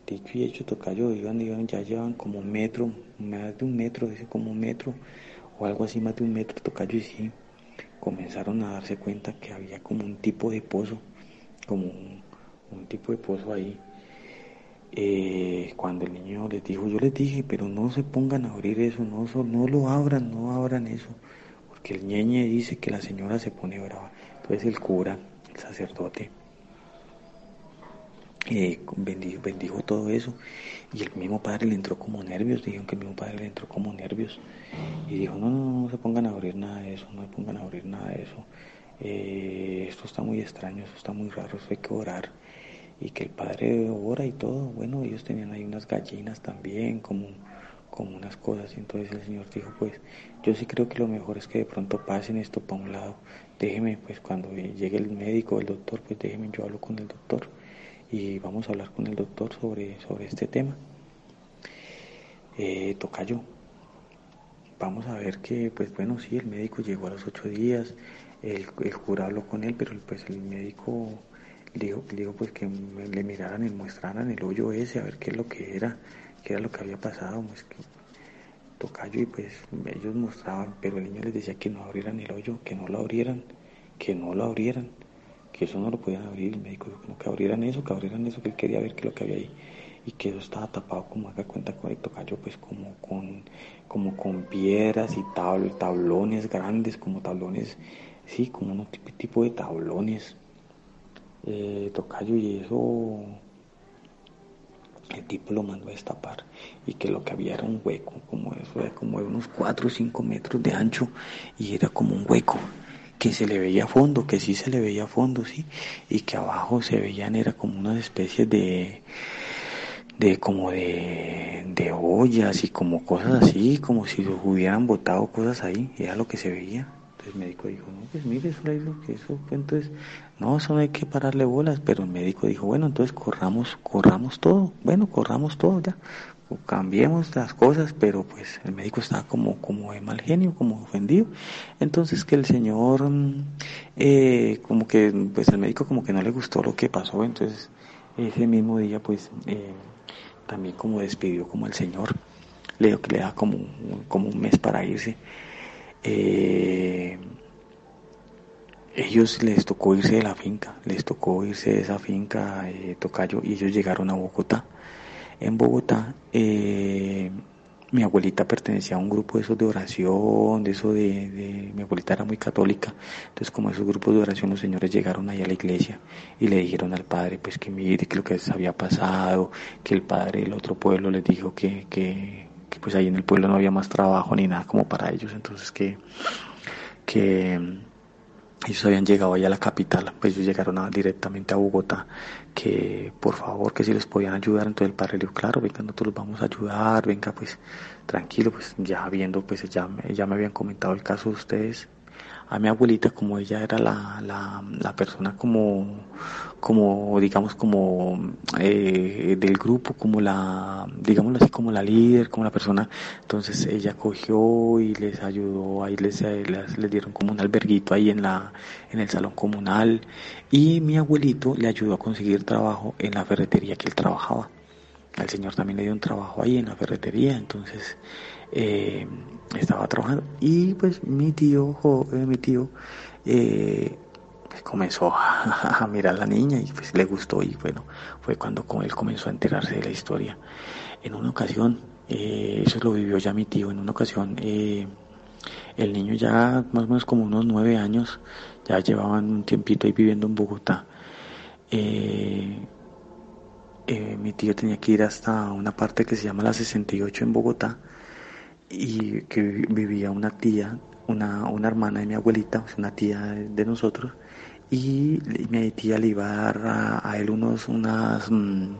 dicho y hecho, Tocayo, iban, iban, ya llevan como un metro, más de un metro, dice como un metro, o algo así, más de un metro, Tocayo, y sí, comenzaron a darse cuenta que había como un tipo de pozo, como un, tipo de pozo ahí. Eh, cuando el niño les dijo, yo les dije, pero no se pongan a abrir eso, no, no lo abran, no abran eso, porque el ñeñe dice que la señora se pone brava. Entonces el cura, el sacerdote, eh, bendijo, todo eso. Y el mismo padre le entró como nervios, dijeron que el mismo padre le entró como nervios. Y dijo, no, no, no, se pongan a abrir nada de eso, no se pongan a abrir nada de eso, eh, esto está muy extraño, esto está muy raro, eso hay que orar y que el padre ora y todo, bueno, ellos tenían ahí unas gallinas también, como, como unas cosas, y entonces el Señor dijo, pues yo sí creo que lo mejor es que de pronto pasen esto para un lado, déjeme, pues cuando llegue el médico, el doctor, pues déjeme, yo hablo con el doctor y vamos a hablar con el doctor sobre, sobre este tema. Eh, Tocayo, vamos a ver que, pues bueno, sí, el médico llegó a los ocho días, el, el cura habló con él, pero pues el médico le dijo, dijo pues que le miraran y mostraran el hoyo ese, a ver qué es lo que era, qué era lo que había pasado, pues que tocayo y pues ellos mostraban, pero el niño les decía que no abrieran el hoyo, que no lo abrieran, que no lo abrieran, que eso no lo podían abrir, el médico dijo que abrieran eso, que abrieran eso, que él quería ver qué lo que había ahí. Y que eso estaba tapado como haga cuenta con el tocayo pues como con como con piedras y tablones grandes como tablones sí como un tipo de tablones eh, tocayo y eso el tipo lo mandó a destapar. Y que lo que había era un hueco como eso era como de unos 4 o 5 metros de ancho y era como un hueco que se le veía a fondo, que sí se le veía a fondo, sí, y que abajo se veían, era como unas especies de, de como de, de ollas y como cosas así, como si hubieran botado cosas ahí, era lo que se veía. Entonces el médico dijo, no, pues mire, eso es lo que eso, entonces, no, eso no hay que pararle bolas, pero el médico dijo, bueno, entonces corramos, corramos todo, bueno, corramos todo ya, cambiemos las cosas, pero pues el médico estaba como, como de mal genio, como ofendido. Entonces que el señor, mm, eh, como que, pues el médico como que no le gustó lo que pasó, entonces ese mismo día pues eh, también como despidió como el señor, le dijo que le da como, como un mes para irse. Eh, ellos les tocó irse de la finca, les tocó irse de esa finca Tocayo y ellos llegaron a Bogotá. En Bogotá eh, mi abuelita pertenecía a un grupo de esos de oración, de eso de, mi abuelita era muy católica, entonces como esos grupos de oración los señores llegaron ahí a la iglesia y le dijeron al padre pues que mire que lo que les había pasado, que el padre del otro pueblo les dijo que, que, que pues ahí en el pueblo no había más trabajo ni nada como para ellos, entonces que, que ellos habían llegado allá a la capital, pues ellos llegaron directamente a Bogotá, que por favor, que si les podían ayudar, entonces el padre le dijo, claro, venga, nosotros los vamos a ayudar, venga, pues tranquilo, pues ya viendo, pues ya, ya me habían comentado el caso de ustedes, a mi abuelita, como ella era la, la, la persona como, como, digamos, como eh, del grupo, como la, digámoslo así, como la líder, como la persona, entonces ella cogió y les ayudó, ahí les, les, les dieron como un alberguito ahí en la, en el salón comunal, y mi abuelito le ayudó a conseguir trabajo en la ferretería que él trabajaba. Al señor también le dio un trabajo ahí en la ferretería, entonces eh, estaba trabajando y pues mi tío, eh, mi tío eh, pues, comenzó <laughs> a, mirar a la niña y pues le gustó y bueno, fue cuando él comenzó a enterarse de la historia. En una ocasión, eso lo vivió ya mi tío, en una ocasión el niño ya más o menos como unos nueve años, ya llevaban un tiempito ahí viviendo en Bogotá. Mi tío tenía que ir hasta una parte que se llama la 68 en Bogotá y que vivía una tía, una, una hermana de mi abuelita, una tía de nosotros, y mi tía le iba a dar a, él unos, mm,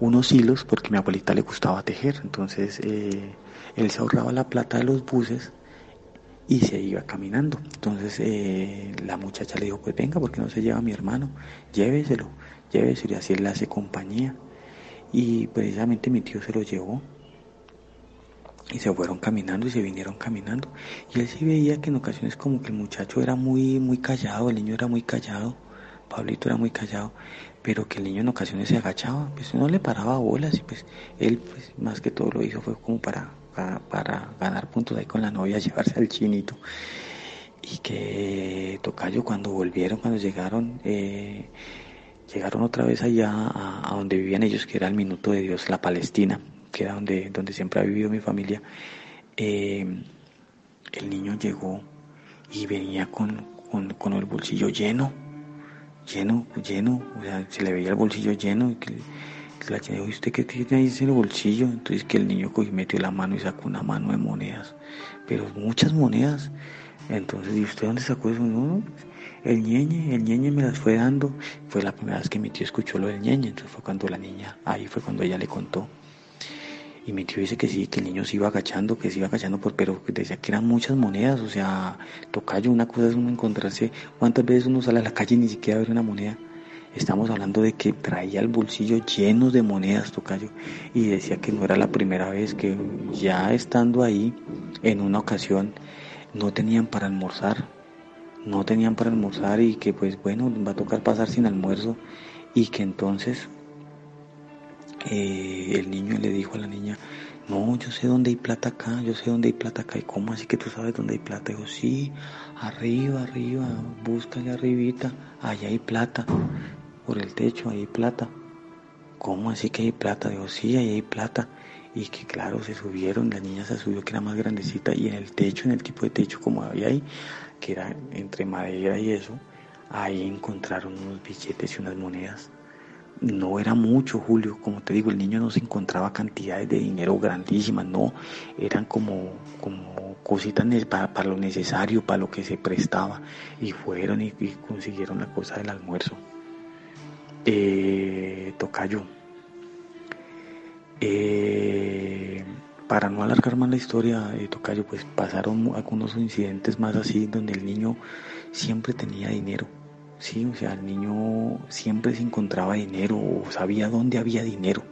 unos hilos porque mi abuelita le gustaba tejer, entonces eh, él se ahorraba la plata de los buses y se iba caminando. Entonces eh, la muchacha le dijo, pues venga, porque no se lleva a mi hermano? Lléveselo, lléveselo así él hace compañía. Y precisamente mi tío se lo llevó y se fueron caminando y se vinieron caminando. Y él sí veía que en ocasiones como que el muchacho era muy, muy callado, el niño era muy callado, Pablito era muy callado, pero que el niño en ocasiones se agachaba, pues no le paraba bolas y pues él pues más que todo lo hizo fue como para, para, ganar puntos ahí con la novia, <laughs> llevarse al chinito. Y que Tocayo cuando volvieron, cuando llegaron, eh, llegaron otra vez allá a donde vivían ellos, que era el minuto de Dios, la Palestina que era donde, donde siempre ha vivido mi familia, eh, el niño llegó y venía con, con, el bolsillo lleno, lleno, lleno, o sea, se le veía el bolsillo lleno y que, la chica dijo, ¿usted qué tiene ahí en el bolsillo? Entonces que el niño cogió, metió la mano y sacó una mano de monedas, pero muchas monedas. Entonces, ¿y usted dónde sacó eso? No, el ñeñe, el ñeñe me las fue dando. Fue la primera vez que mi tío escuchó lo del ñeñe, entonces fue cuando la niña, ahí fue cuando ella le contó. Y mi tío dice que sí, que el niño se iba agachando, que se iba agachando, por, pero decía que eran muchas monedas, o sea, tocayo, una cosa es uno encontrarse, ¿cuántas veces uno sale a la calle y ni siquiera ver una moneda? Estamos hablando de que traía el bolsillo lleno de monedas, tocayo, y decía que no era la primera vez, que ya estando ahí, en una ocasión, no tenían para almorzar, no tenían para almorzar y que pues bueno, va a tocar pasar sin almuerzo y que entonces eh, el niño le dijo a la niña, no, yo sé dónde hay plata acá, yo sé dónde hay plata acá. ¿Y cómo así que tú sabes dónde hay plata? Dijo, sí, arriba, arriba, búscale arribita, allá hay plata, por el techo, hay plata. ¿Cómo así que hay plata? Dijo, sí, ahí hay plata. Y que claro, se subieron, la niña se subió que era más grandecita y en el techo, en el tipo de techo como había ahí, que era entre madera y eso, ahí encontraron unos billetes y unas monedas no era mucho, Julio. Como te digo, el niño no se encontraba cantidades de dinero grandísimas, no. Eran como, como cositas para, para lo necesario, para lo que se prestaba. Y fueron y, consiguieron la cosa del almuerzo. Eh, tocayo. Eh, para no alargar más la historia, de Tocayo, pues pasaron algunos incidentes más así donde el niño siempre tenía dinero Sí, o sea, el niño siempre se encontraba dinero o sabía dónde había dinero,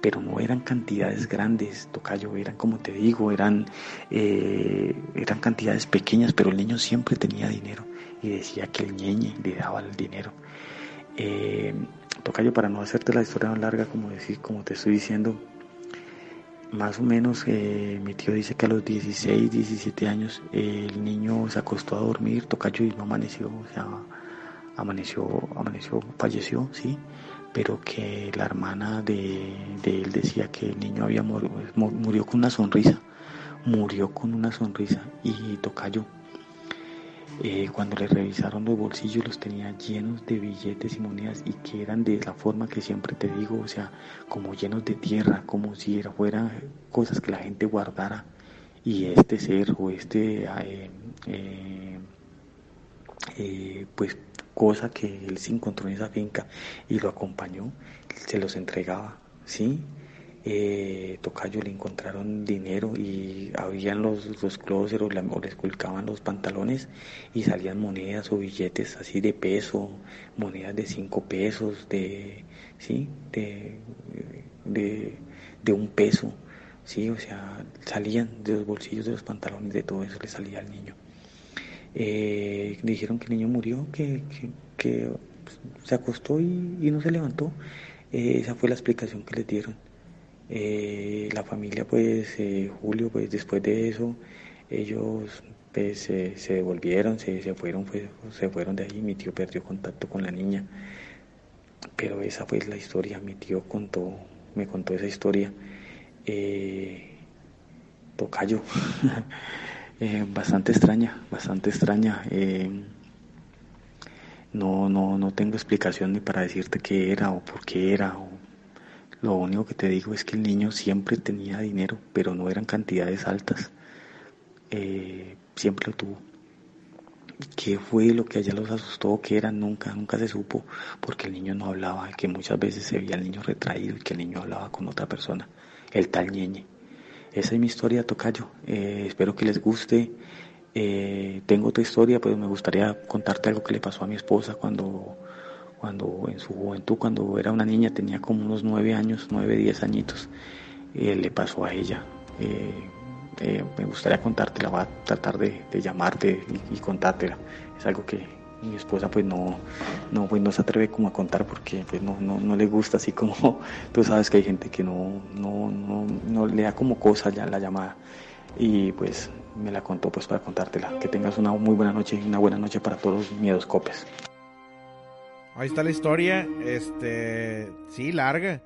pero no eran cantidades grandes, tocayo, eran como te digo, eran, eh, eran cantidades pequeñas, pero el niño siempre tenía dinero y decía que el ñeñe le daba el dinero. Eh, tocayo, para no hacerte la historia larga, como, decir, como te estoy diciendo, más o menos eh, mi tío dice que a los 16, 17 años el niño se acostó a dormir, tocayo y no amaneció, o sea, amaneció, amaneció, falleció, sí, pero que la hermana de, él decía que el niño había murió con una sonrisa, murió con una sonrisa y tocayo. Eh, cuando le revisaron los bolsillos los tenía llenos de billetes y monedas y que eran de la forma que siempre te digo, o sea, como llenos de tierra, como si fueran cosas que la gente guardara y este ser o este eh, eh, pues cosa que él se encontró en esa finca y lo acompañó, se los entregaba, ¿sí? Eh, Tocayo le encontraron dinero y habían los, los o, les colgaban los pantalones y salían monedas o billetes así de peso, monedas de cinco pesos, de, ¿sí? de, de, de un peso, ¿sí? o sea, salían de los bolsillos de los pantalones, de todo eso le salía al niño. Eh, dijeron que el niño murió, que, pues, se acostó y, no se levantó. Eh, esa fue la explicación que les dieron. Eh, la familia, pues, Julio, pues después de eso, ellos pues, se devolvieron, se, se fueron, pues, se fueron de ahí. Mi tío perdió contacto con la niña. Pero esa fue la historia. Mi tío contó, me contó esa historia. tocayo. <laughs> Eh, bastante extraña, bastante extraña. Eh, no, no, no tengo explicación ni para decirte qué era o por qué era. Lo único que te digo es que el niño siempre tenía dinero, pero no eran cantidades altas. Eh, siempre lo tuvo. ¿Qué fue lo que allá los asustó? ¿Qué era? Nunca, nunca se supo, porque el niño no hablaba, que muchas veces se veía el niño retraído y que el niño hablaba con otra persona, el tal ñeñe. Esa es mi historia, Tocayo. Eh, espero que les guste. Eh, tengo otra historia, pues me gustaría contarte algo que le pasó a mi esposa cuando, cuando en su juventud, cuando era una niña, tenía como unos nueve años, nueve, diez añitos, eh, le pasó a ella. me gustaría contártela, voy a tratar de, llamarte y, y contártela. Es algo que, mi esposa pues no, no, pues no se atreve como a contar porque pues no, no, no le gusta así como <laughs> tú sabes que hay gente que no, no, no, no le da como cosa ya la llamada y pues me la contó pues para contártela. Que tengas una muy buena noche y una buena noche para todos los miedos copes. Ahí está la historia, este, sí, larga.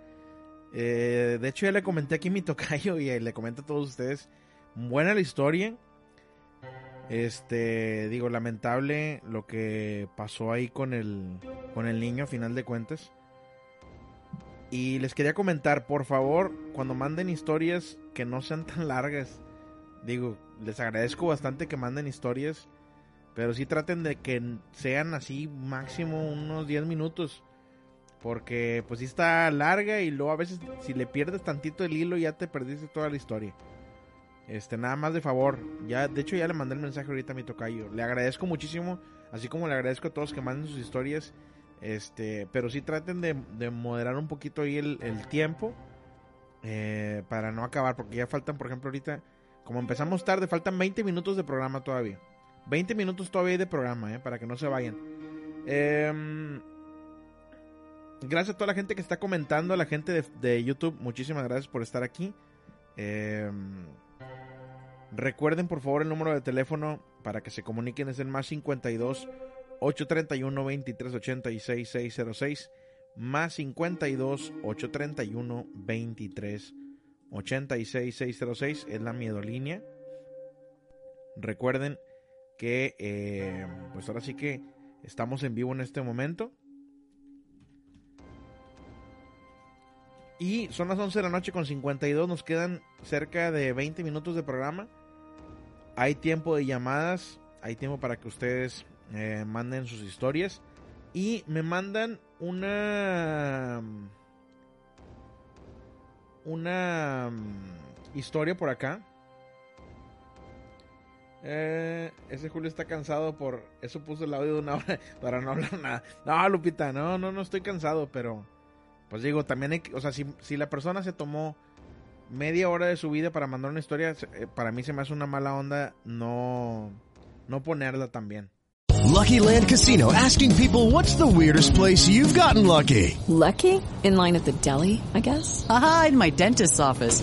Eh, de hecho ya le comenté aquí mi tocayo y le comento a todos ustedes. Buena la historia. Este, digo, lamentable lo que pasó ahí con el, con el niño a final de cuentas. Y les quería comentar, por favor, cuando manden historias que no sean tan largas. Digo, les agradezco bastante que manden historias, pero sí traten de que sean así máximo unos 10 minutos. Porque pues sí está larga y luego a veces si le pierdes tantito el hilo ya te perdiste toda la historia. Este, nada más de favor. Ya, de hecho, ya le mandé el mensaje ahorita a mi tocayo. Le agradezco muchísimo. Así como le agradezco a todos que manden sus historias. Este, pero sí traten de, moderar un poquito ahí el, tiempo. Eh, para no acabar. Porque ya faltan, por ejemplo, ahorita. Como empezamos tarde, faltan 20 minutos de programa todavía. 20 minutos todavía de programa, eh, para que no se vayan. Em, gracias a toda la gente que está comentando, a la gente de, de YouTube, muchísimas gracias por estar aquí. Eh, recuerden por favor el número de teléfono para que se comuniquen, es el más 52 831 23 86 606 más 52 831 23 86 606 es la miedolínea. Recuerden que eh, pues ahora sí que estamos en vivo en este momento. Y son las 11 de la noche con 52, nos quedan cerca de 20 minutos de programa. Hay tiempo de llamadas, hay tiempo para que ustedes eh, manden sus historias. Y me mandan una... Una mm, historia por acá. Eh, ese Julio está cansado por... Eso puso el audio de una hora <laughs> para no hablar nada. No, Lupita, no, no, no estoy cansado, pero... Pues digo, también hay... que- O sea, si, si la persona se tomó media hora de su vida para mandar una historia, eh, para mí se me hace una mala onda no... No ponerla también. Lucky Land Casino asking people what's the weirdest place you've gotten lucky? Lucky? In line at the deli, I guess? Aha, in my dentist's office.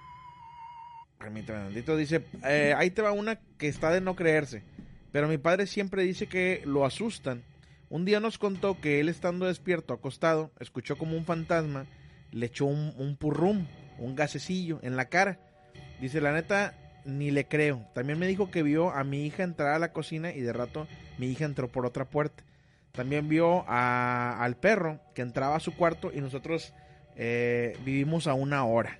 Dice, eh, ahí te va una que está de no creerse. Pero mi padre siempre dice que lo asustan. Un día nos contó que él estando despierto, acostado, escuchó como un fantasma le echó un, purrum, un gasecillo en la cara. Dice, la neta, ni le creo. También me dijo que vio a mi hija entrar a la cocina y de rato mi hija entró por otra puerta. También vio al perro que entraba a su cuarto y nosotros eh, vivimos a una hora.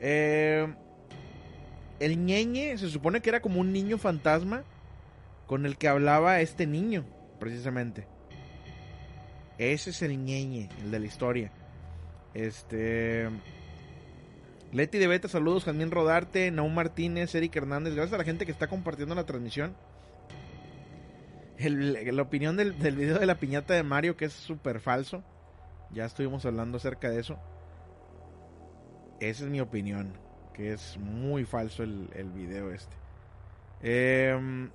Eh, el ñeñe se supone que era como un niño fantasma con el que hablaba este niño, precisamente. Ese es el ñeñe, el de la historia. Este. Leti de Beta, saludos, Jamín Rodarte, Naum Martínez, Eric Hernández, gracias a la gente que está compartiendo la transmisión. La opinión del, del video de la piñata de Mario, que es súper falso. Ya estuvimos hablando acerca de eso. Esa es mi opinión. Que es muy falso el, el video este. Em,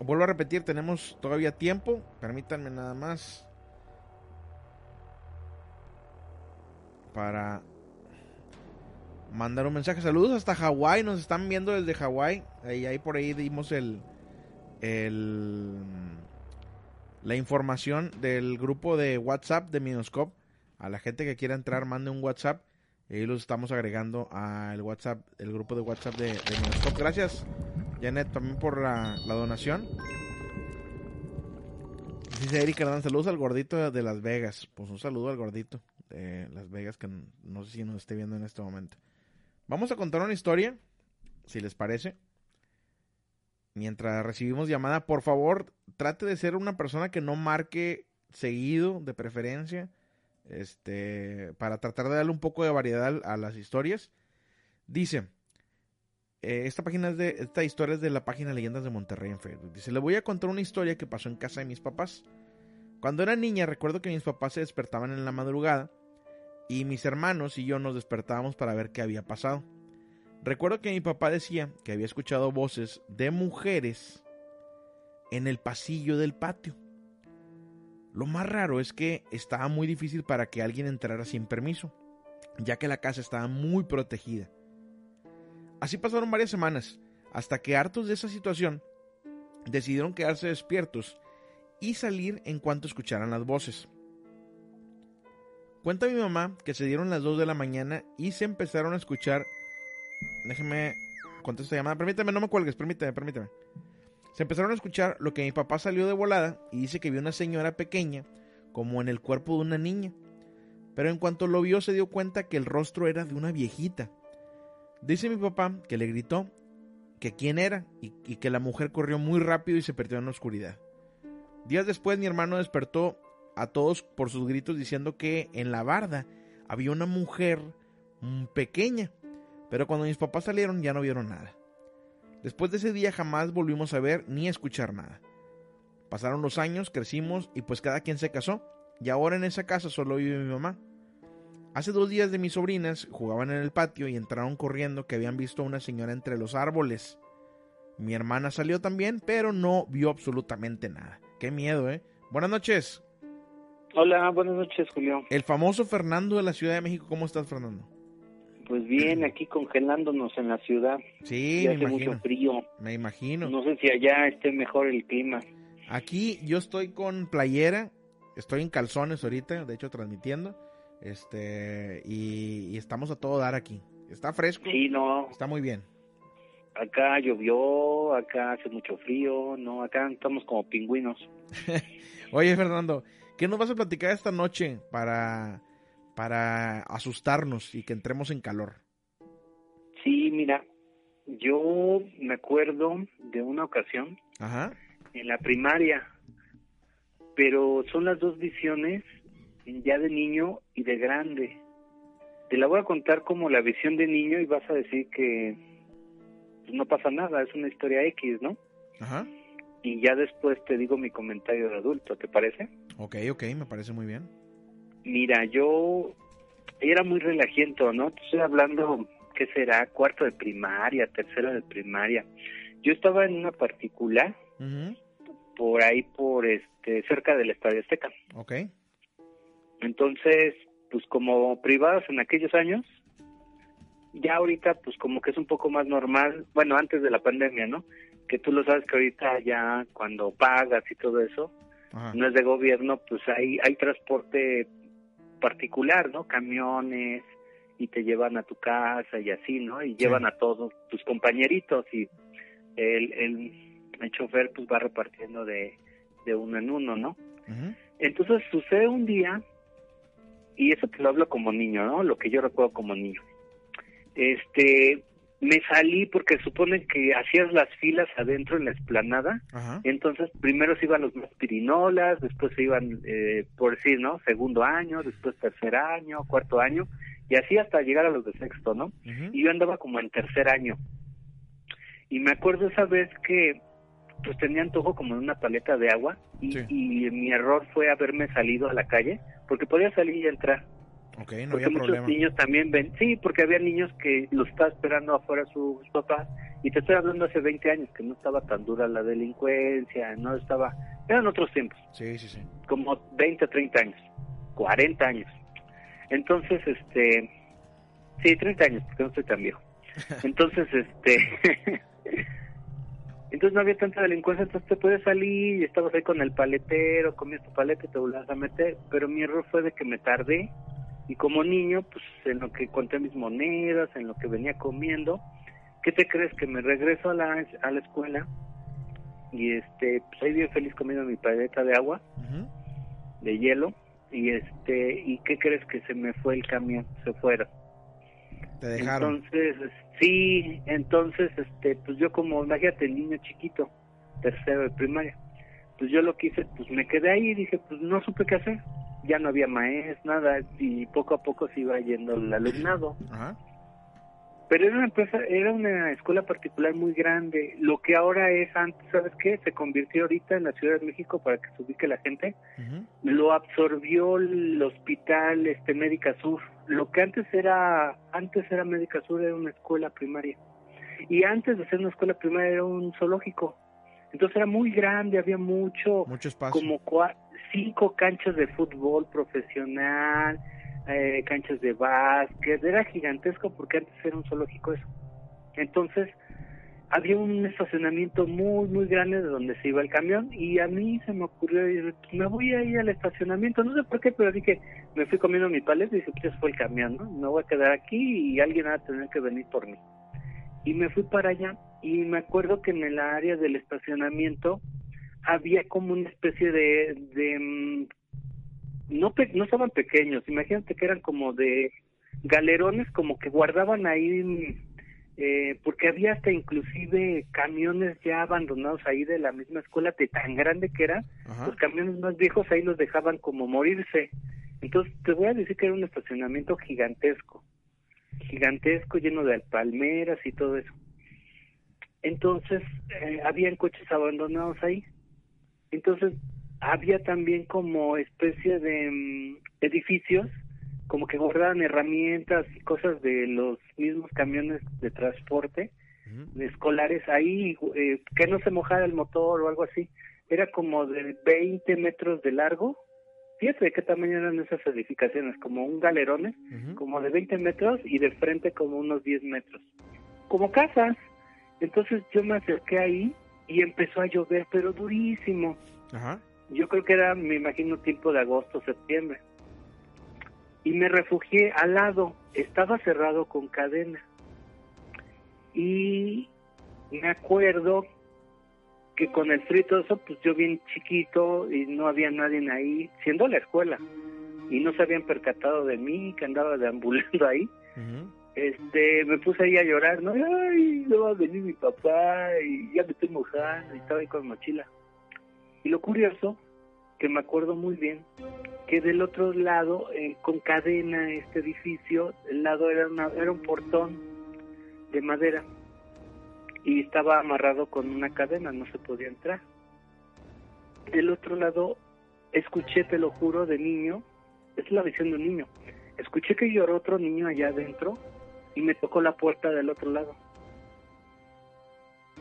vuelvo a repetir, tenemos todavía tiempo. Permítanme nada más. Para mandar un mensaje. Saludos hasta Hawái. Nos están viendo desde Hawái. Ahí, ahí por ahí dimos el, el la información del grupo de WhatsApp de Minoscope. A la gente que quiera entrar, mande un WhatsApp. Y los estamos agregando al WhatsApp, el grupo de WhatsApp de, de. Gracias Janet, también por la, la donación. Dice Erika Hernández, saludos al gordito de Las Vegas. Pues un saludo al gordito de Las Vegas que no sé si nos esté viendo en este momento. Vamos a contar una historia, si les parece. Mientras recibimos llamada, por favor, trate de ser una persona que no marque seguido, de preferencia, este, para tratar de darle un poco de variedad a las historias. Dice, eh, esta página es de, esta historia es de la página Leyendas de Monterrey en Facebook. Dice, le voy a contar una historia que pasó en casa de mis papás. Cuando era niña recuerdo que mis papás se despertaban en la madrugada y mis hermanos y yo nos despertábamos para ver qué había pasado. Recuerdo que mi papá decía que había escuchado voces de mujeres en el pasillo del patio. Lo más raro es que estaba muy difícil para que alguien entrara sin permiso, ya que la casa estaba muy protegida. Así pasaron varias semanas, hasta que hartos de esa situación, decidieron quedarse despiertos y salir en cuanto escucharan las voces. Cuenta mi mamá que se dieron las 2 de la mañana y se empezaron a escuchar. Déjeme contesto esta llamada. Permíteme, no me cuelgues, permíteme, permíteme. Se empezaron a escuchar lo que mi papá salió de volada y dice que vio una señora pequeña, como en el cuerpo de una niña. Pero en cuanto lo vio se dio cuenta que el rostro era de una viejita. Dice mi papá que le gritó que quién era y, que la mujer corrió muy rápido y se perdió en la oscuridad. Días después mi hermano despertó a todos por sus gritos diciendo que en la barda había una mujer pequeña, pero cuando mis papás salieron ya no vieron nada. Después de ese día jamás volvimos a ver ni a escuchar nada. Pasaron los años, crecimos y pues cada quien se casó y ahora en esa casa solo vive mi mamá. Hace dos días de mis sobrinas jugaban en el patio y entraron corriendo que habían visto a una señora entre los árboles. Mi hermana salió también, pero no vio absolutamente nada. Qué miedo, ¿eh? Buenas noches. Hola, buenas noches, Julio. El famoso Fernando de la Ciudad de México, ¿cómo estás, Fernando? Pues bien, <clears throat> aquí congelándonos en la ciudad. Sí, Y me hace imagino. mucho frío. Me imagino. No sé si allá esté mejor el clima. Aquí yo estoy con playera, estoy en calzones ahorita, de hecho transmitiendo, este, y, y estamos a todo dar aquí. Está fresco. Sí, no. Está muy bien. Acá llovió, acá hace mucho frío, no, acá estamos como pingüinos. <laughs> Oye, Fernando, ¿qué nos vas a platicar esta noche para, para asustarnos y que entremos en calor? Sí, mira, yo me acuerdo de una ocasión Ajá. en la primaria, pero son las dos visiones ya de niño y de grande. Te la voy a contar como la visión de niño y vas a decir que pues, no pasa nada, es una historia X, ¿no? Ajá. Y ya después te digo mi comentario de adulto, ¿te parece? Ok, ok, me parece muy bien. Mira, yo era muy relajiento, ¿no? Te Estoy hablando, ¿qué será? Cuarto de primaria, tercero de primaria. Yo estaba en una particular, por ahí, por este, cerca del Estadio Azteca. Ok. Entonces, pues como privados en aquellos años, ya ahorita pues como que es un poco más normal, bueno, antes de la pandemia, ¿no? Que tú lo sabes que ahorita ya cuando pagas y todo eso, Ajá. no es de gobierno, pues hay, hay transporte particular, ¿no? Camiones y te llevan a tu casa y así, ¿no? Y llevan a todos tus compañeritos y el, el, el chofer pues va repartiendo de, de uno en uno, ¿no? Entonces sucede un día, y eso te lo hablo como niño, ¿no? Lo que yo recuerdo como niño. Este, me salí porque supone que hacías las filas adentro en la explanada, Ajá. entonces primero se iban los más pirinolas, después se iban, eh, por decir, ¿no? Segundo año, después tercer año, cuarto año, y así hasta llegar a los de sexto, ¿no? Y yo andaba como en tercer año. Y me acuerdo esa vez que pues tenía antojo como de una paleta de agua y, y mi error fue haberme salido a la calle porque podía salir y entrar. Ok, no porque había muchos problema. niños también ven, sí, porque había niños que los estaba esperando afuera sus papás y te estoy hablando hace 20 años que no estaba tan dura la delincuencia, no estaba, eran otros tiempos Sí, sí, sí. como 20, 30 años, 40 años. Entonces, este, sí, 30 años, porque no estoy tan viejo. <laughs> Entonces, este, <laughs> entonces no había tanta delincuencia, entonces te puedes salir y estabas ahí con el paletero, comías tu paleta y te volvías a meter, pero mi error fue de que me tardé y como niño, pues en lo que conté mis monedas, en lo que venía comiendo, ¿Qué te crees? Que me regreso a la, a la escuela y este, pues ahí bien feliz comiendo mi paleta de agua, de hielo, y este, ¿y qué crees? Que se me fue el camión, se fueron. Te dejaron. Entonces, sí, entonces, este, pues yo como, imagínate, el niño chiquito, tercero de primaria, pues yo lo quise, pues me quedé ahí y dije, pues no supe qué hacer. Ya no había maestro, nada, y poco a poco se iba yendo el alumnado. Ajá. Pero era una empresa, era una escuela particular muy grande. Lo que ahora es antes, ¿sabes qué? Se convirtió ahorita en la Ciudad de México para que se ubique la gente. Lo absorbió el hospital este Médica Sur. Lo que antes era, antes era Médica Sur era una escuela primaria. Y antes de ser una escuela primaria era un zoológico. Entonces era muy grande, había mucho, Mucho espacio. como cinco canchas de fútbol profesional, eh, canchas de básquet, era gigantesco porque antes era un zoológico eso. Entonces, había un estacionamiento muy, muy grande de donde se iba el camión y a mí se me ocurrió, me voy a ir al estacionamiento, no sé por qué, pero dije, me fui comiendo mi paleta y dije, pues fue el camión, ¿no? Me voy a quedar aquí y alguien va a tener que venir por mí. Y me fui para allá y me acuerdo que en el área del estacionamiento había como una especie de, de mm, no no estaban pequeños, imagínate que eran como de galerones como que guardaban ahí mm, eh, porque había hasta inclusive camiones ya abandonados ahí de la misma escuela de tan grande que era, Ajá. los camiones más viejos ahí los dejaban como morirse. Entonces te voy a decir que era un estacionamiento gigantesco, gigantesco lleno de palmeras y todo eso. Entonces eh, habían coches abandonados ahí. Entonces había también como especie de mm, edificios como que guardaban herramientas y cosas de los mismos camiones de transporte de escolares ahí, eh, que no se mojara el motor o algo así. Era como de 20 metros de largo. Fíjate de qué tamaño eran esas edificaciones, como un galerones, como de 20 metros y de frente como unos 10 metros. Como casas. Entonces yo me acerqué ahí y empezó a llover, pero durísimo. Ajá. Yo creo que era, me imagino, tiempo de agosto, septiembre. Y me refugié al lado, estaba cerrado con cadena. Y me acuerdo que con el frío y todo eso, pues yo bien chiquito y no había nadie ahí, siendo la escuela. Y no se habían percatado de mí, que andaba deambulando ahí. Este, me puse ahí a llorar, ¿no? Ay, no va a venir mi papá y ya me estoy mojando y estaba ahí con mochila. Y lo curioso, que me acuerdo muy bien, que del otro lado, eh, con cadena este edificio, el lado era, una, era un portón de madera y estaba amarrado con una cadena, no se podía entrar. Del otro lado, escuché, te lo juro, de niño, es la visión de un niño, escuché que lloró otro niño allá adentro y me tocó la puerta del otro lado.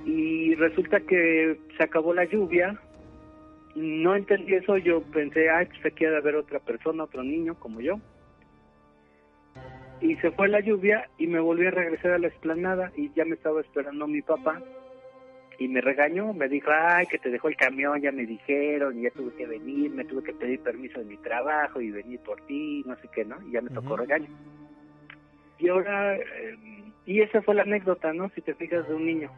Y resulta que se acabó la lluvia, no entendí eso, yo pensé, ay, aquí ha de haber otra persona, otro niño como yo. Y se fue la lluvia y me volví a regresar a la explanada y ya me estaba esperando mi papá y me regañó, me dijo, ay, que te dejó el camión, ya me dijeron, y ya tuve que venir, me tuve que pedir permiso de mi trabajo y venir por ti, no sé qué, ¿no? Y ya me tocó regaño. Y ahora, eh, y esa fue la anécdota, ¿no? Si te fijas de un niño.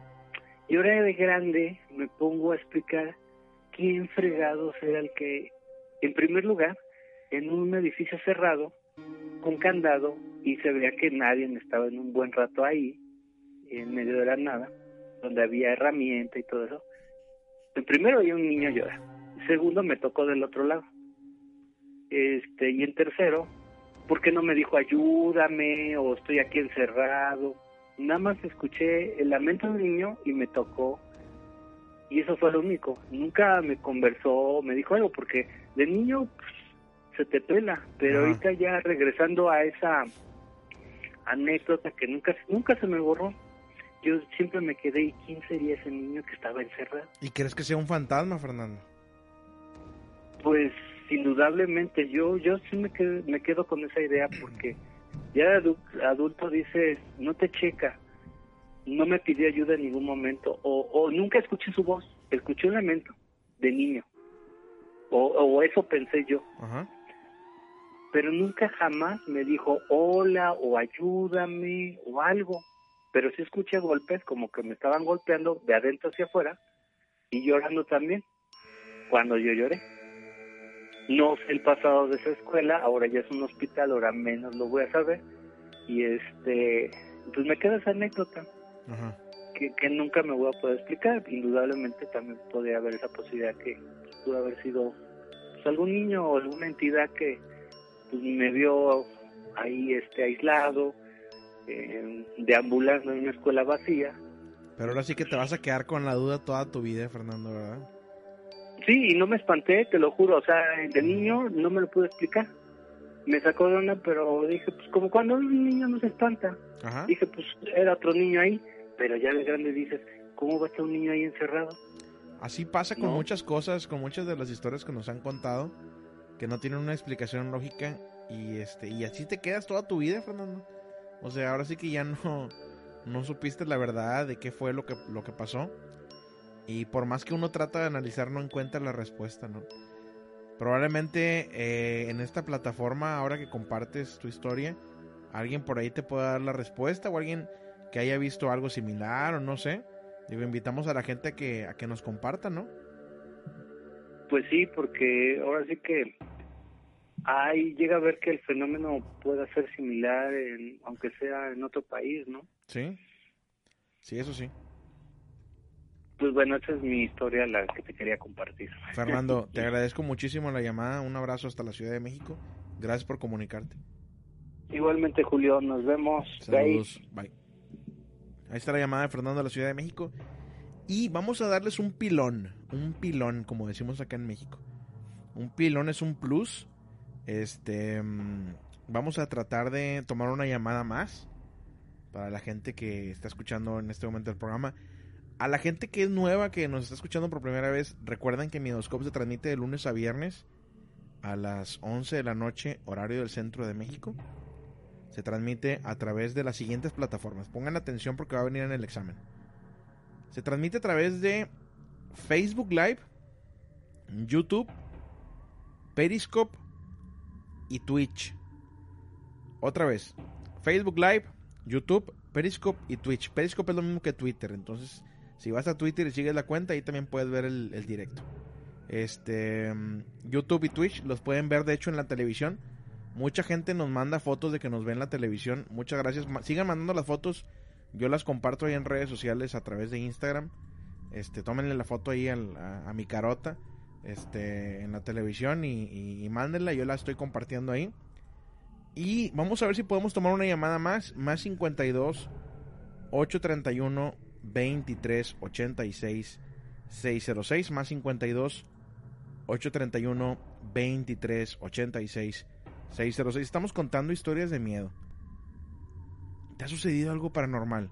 Y ahora de grande me pongo a explicar quién fregados era el que, en primer lugar, en un edificio cerrado, con candado, y se veía que nadie estaba en un buen rato ahí, en medio de la nada, donde había herramienta y todo eso. El primero había un niño llorar. Segundo me tocó del otro lado. Este, y en tercero, ¿por qué no me dijo ayúdame o estoy aquí encerrado? Nada más escuché el lamento del niño y me tocó y eso fue lo único. Nunca me conversó, me dijo algo, porque de niño pues, se te pela, pero Ajá. ahorita ya regresando a esa anécdota que nunca, nunca se me borró, yo siempre me quedé, ¿y quién sería ese niño que estaba encerrado? ¿Y crees que sea un fantasma, Fernando? Pues indudablemente yo yo sí me quedo, me quedo con esa idea porque ya adulto dices, no te checa, no me pidió ayuda en ningún momento o, o nunca escuché su voz, escuché un lamento de niño o, o eso pensé yo, Ajá. pero nunca jamás me dijo hola o ayúdame o algo. pero sí escuché golpes, como que me estaban golpeando de adentro hacia afuera y llorando también, cuando yo lloré. No sé el pasado de esa escuela, ahora ya es un hospital, ahora menos lo voy a saber. Y este, pues me queda esa anécdota Ajá. que, que nunca me voy a poder explicar. Indudablemente también podría haber esa posibilidad que pudo haber sido pues, algún niño o alguna entidad que pues, me vio ahí este aislado, eh, deambulando en una escuela vacía. Pero ahora sí que te vas a quedar con la duda toda tu vida, Fernando, ¿verdad? Sí, y no me espanté, te lo juro. O sea, de niño no me lo pude explicar. Me sacó de onda, pero dije, pues como cuando un niño no se espanta. Ajá. Dije, pues era otro niño ahí, pero ya de grande dices, ¿cómo va a estar un niño ahí encerrado? Así pasa con No. muchas cosas, con muchas de las historias que nos han contado, que no tienen una explicación lógica y este y así te quedas toda tu vida, Fernando. O sea, ahora sí que ya no no supiste la verdad de qué fue lo que lo que pasó y por más que uno trata de analizar no encuentra la respuesta, ¿no? Probablemente eh, en esta plataforma ahora que compartes tu historia alguien por ahí te pueda dar la respuesta o alguien que haya visto algo similar o no sé. Digo, invitamos a la gente a que, a que nos comparta, ¿no? Pues sí, porque ahora sí que ahí llega a ver que el fenómeno pueda ser similar, en, aunque sea en otro país, ¿no? Sí. Sí, eso sí. Pues bueno, esa es mi historia, la que te quería compartir. Fernando, <laughs> te agradezco muchísimo la llamada. Un abrazo hasta la Ciudad de México. Gracias por comunicarte. Igualmente, Julio, nos vemos. Saludos. Bye. Ahí está la llamada de Fernando de la Ciudad de México. Y vamos a darles un pilón. Un pilón, como decimos acá en México. Un pilón es un plus. Este. mm, Vamos a tratar de tomar una llamada más. Para la gente que está escuchando en este momento el programa. A la gente que es nueva, que nos está escuchando por primera vez, recuerden que Midoscope se transmite de lunes a viernes a las 11 de la noche, horario del centro de México. Se transmite a través de las siguientes plataformas. Pongan atención porque va a venir en el examen. Se transmite a través de Facebook Live, YouTube, Periscope y Twitch. Otra vez, Facebook Live, YouTube, Periscope y Twitch. Periscope es lo mismo que Twitter, entonces si vas a Twitter y sigues la cuenta, ahí también puedes ver el, directo. Este, mm, YouTube y Twitch los pueden ver de hecho en la televisión. Mucha gente nos manda fotos de que nos ve en la televisión. Muchas gracias. Sigan mandando las fotos. Yo las comparto ahí en redes sociales a través de Instagram. Este, tómenle la foto ahí a, a mi carota. Este, en la televisión y, y- y mándenla. Yo la estoy compartiendo ahí. Y vamos a ver si podemos tomar una llamada más. Más 52 831 23 86 606. Más 52 831 23 86 606. Estamos contando historias de miedo. ¿Te ha sucedido algo paranormal?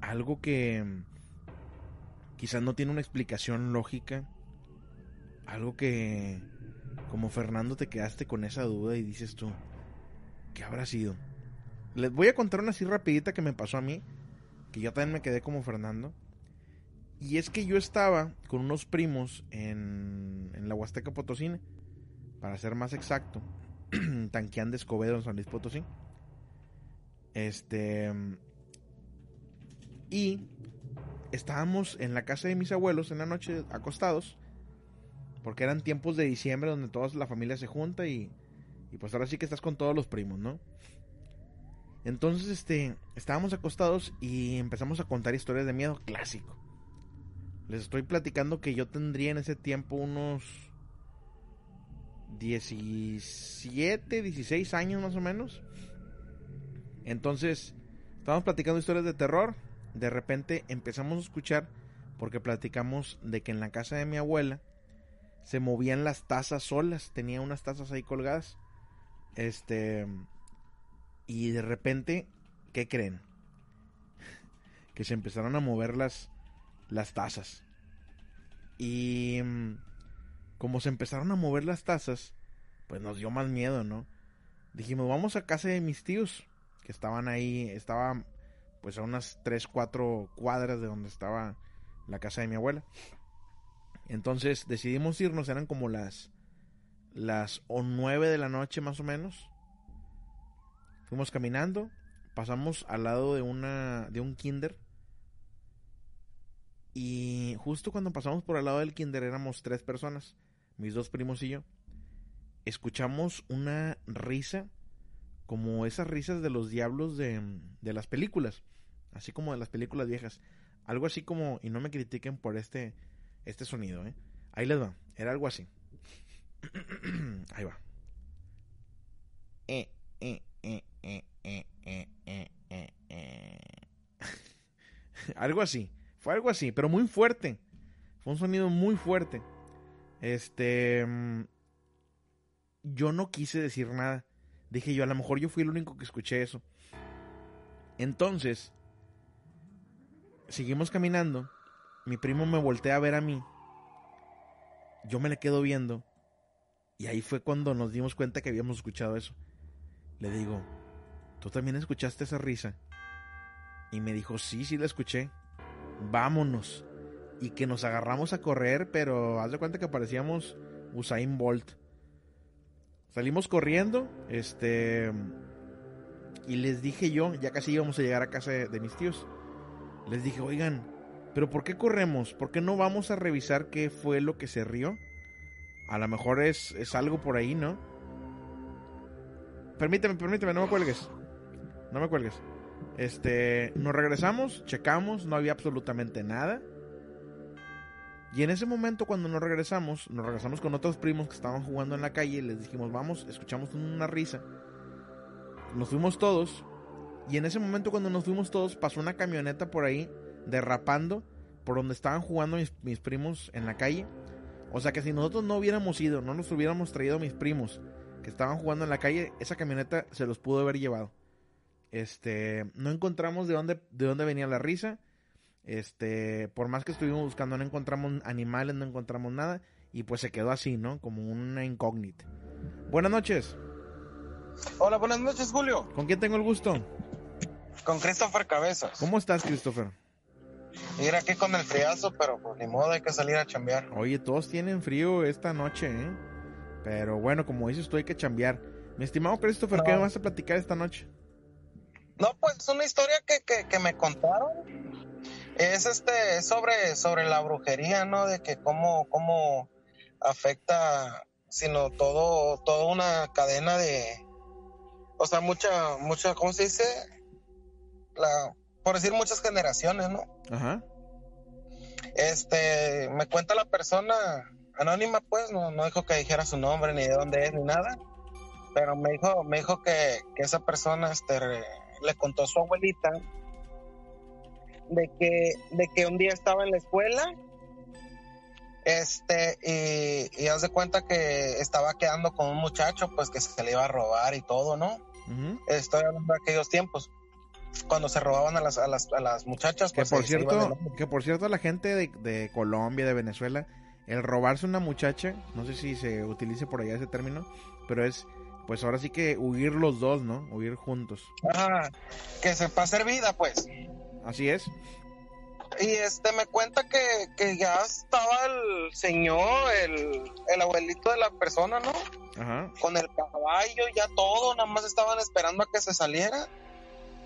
Algo que mm, quizás no tiene una explicación lógica. Algo que, como Fernando, te quedaste con esa duda y dices tú, ¿qué habrá sido? Les voy a contar una así rapidita que me pasó a mí, que yo también me quedé como Fernando. Y es que yo estaba con unos primos en, en la Huasteca Potosina, para ser más exacto, <clears throat> Tanquián de Escobedo en San Luis Potosí. Este. Y estábamos en la casa de mis abuelos en la noche acostados, porque eran tiempos de diciembre donde toda la familia se junta y, y pues ahora sí que estás con todos los primos, ¿no? Entonces, este, estábamos acostados y empezamos a contar historias de miedo clásico. Les estoy platicando que yo tendría en ese tiempo unos 17, 16 años más o menos. Entonces, estábamos platicando historias de terror. De repente empezamos a escuchar, porque platicamos de que en la casa de mi abuela se movían las tazas solas. Tenía unas tazas ahí colgadas. Este. Y de repente, ¿qué creen? Que se empezaron a mover las, las tazas. Y mm, como se empezaron a mover las tazas, pues nos dio más miedo, ¿no? Dijimos, vamos a casa de mis tíos, que estaban ahí, estaban pues a unas 3, 4 cuadras de donde estaba la casa de mi abuela. Entonces decidimos irnos, eran como las las o 9 de la noche más o menos. Fuimos caminando, pasamos al lado de una de un kinder y justo cuando pasamos por al lado del kinder éramos tres personas, mis dos primos y yo. Escuchamos una risa como esas risas de los diablos de, de las películas, así como de las películas viejas. Algo así como, y no me critiquen por este, este sonido, ¿eh? Ahí les va, era algo así. <clears throat> Ahí va. Eh, eh, algo así. Fue algo así, pero muy fuerte. Fue un sonido muy fuerte. Este. mm, Yo no quise decir nada. Dije yo, a lo mejor yo fui el único que escuché eso. Entonces, seguimos caminando. Mi primo me voltea a ver a mí. Yo me le quedo viendo. Y ahí fue cuando nos dimos cuenta que habíamos escuchado eso. Le digo, ¿tú también escuchaste esa risa? Y me dijo, sí, sí la escuché. Vámonos. Y que nos agarramos a correr, pero haz de cuenta que parecíamos Usain Bolt. Salimos corriendo, este... Y les dije yo, ya casi íbamos a llegar a casa de, de mis tíos. Les dije, oigan, ¿pero por qué corremos? ¿Por qué no vamos a revisar qué fue lo que se rió? A lo mejor es, es algo por ahí, ¿no? Permíteme, permíteme, no me cuelgues. No me cuelgues. Este, nos regresamos, checamos, no había absolutamente nada. Y en ese momento cuando nos regresamos, nos regresamos con otros primos que estaban jugando en la calle y les dijimos, vamos, escuchamos una risa. Nos fuimos todos. Y en ese momento cuando nos fuimos todos, pasó una camioneta por ahí, derrapando, por donde estaban jugando mis, primos en la calle. O sea que si nosotros no hubiéramos ido, no nos hubiéramos traído a mis primos que estaban jugando en la calle, esa camioneta se los pudo haber llevado. Este, no encontramos de dónde, de dónde venía la risa. Este, por más que estuvimos buscando, no encontramos animales, no encontramos nada. Y pues se quedó así, ¿no? Como una incógnita. Buenas noches. Hola, buenas noches, Julio. ¿Con quién tengo el gusto? Con Christopher Cabezas. ¿Cómo estás, Christopher? Ir aquí con el friazo, pero pues ni modo, hay que salir a chambear. Oye, todos tienen frío esta noche, ¿eh? Pero bueno, como dices tú, hay que chambear. Mi estimado Christopher, ¿qué me vas a platicar esta noche? No, pues una historia que, que, que me contaron es este sobre, sobre la brujería, ¿no? De que cómo, cómo afecta, sino todo, toda una cadena de, o sea, mucha, mucha, ¿cómo se dice? La, por decir muchas generaciones, ¿no? Ajá. Este, me cuenta la persona anónima, pues, no, no dijo que dijera su nombre, ni de dónde es, ni nada. Pero me dijo, me dijo que, que esa persona, este, le contó a su abuelita de que, de que un día estaba en la escuela, este, y, y haz de cuenta que estaba quedando con un muchacho, pues, que se le iba a robar y todo, ¿no? Estoy hablando de aquellos tiempos, cuando se robaban a las, a las, a las muchachas, Que pues, por cierto, que por cierto la gente de, de Colombia, de Venezuela, el robarse una muchacha, no sé si se utilice por allá ese término, pero es, pues ahora sí que huir los dos, ¿no? Huir juntos. Ajá, que se para hacer vida, pues. Así es. Y este me cuenta que, que ya estaba el señor, el, el abuelito de la persona, ¿no? Ajá. Con el caballo, ya todo, nada más estaban esperando a que se saliera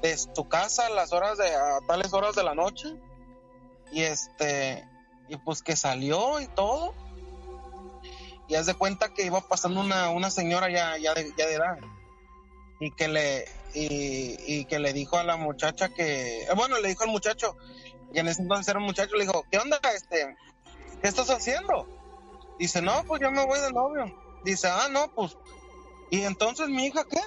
de su casa a las horas de, a tales horas de la noche. Y este, y pues que salió y todo. Y haz de cuenta que iba pasando una, una señora ya, ya, de, ya de edad. Y que le, y, y que le dijo a la muchacha que, eh, bueno, le dijo al muchacho, y en ese entonces era un muchacho, le dijo, ¿qué onda, este? ¿Qué estás haciendo? Dice, no, pues yo me voy de novio. Dice, ah, no, pues, ¿y entonces mi hija qué?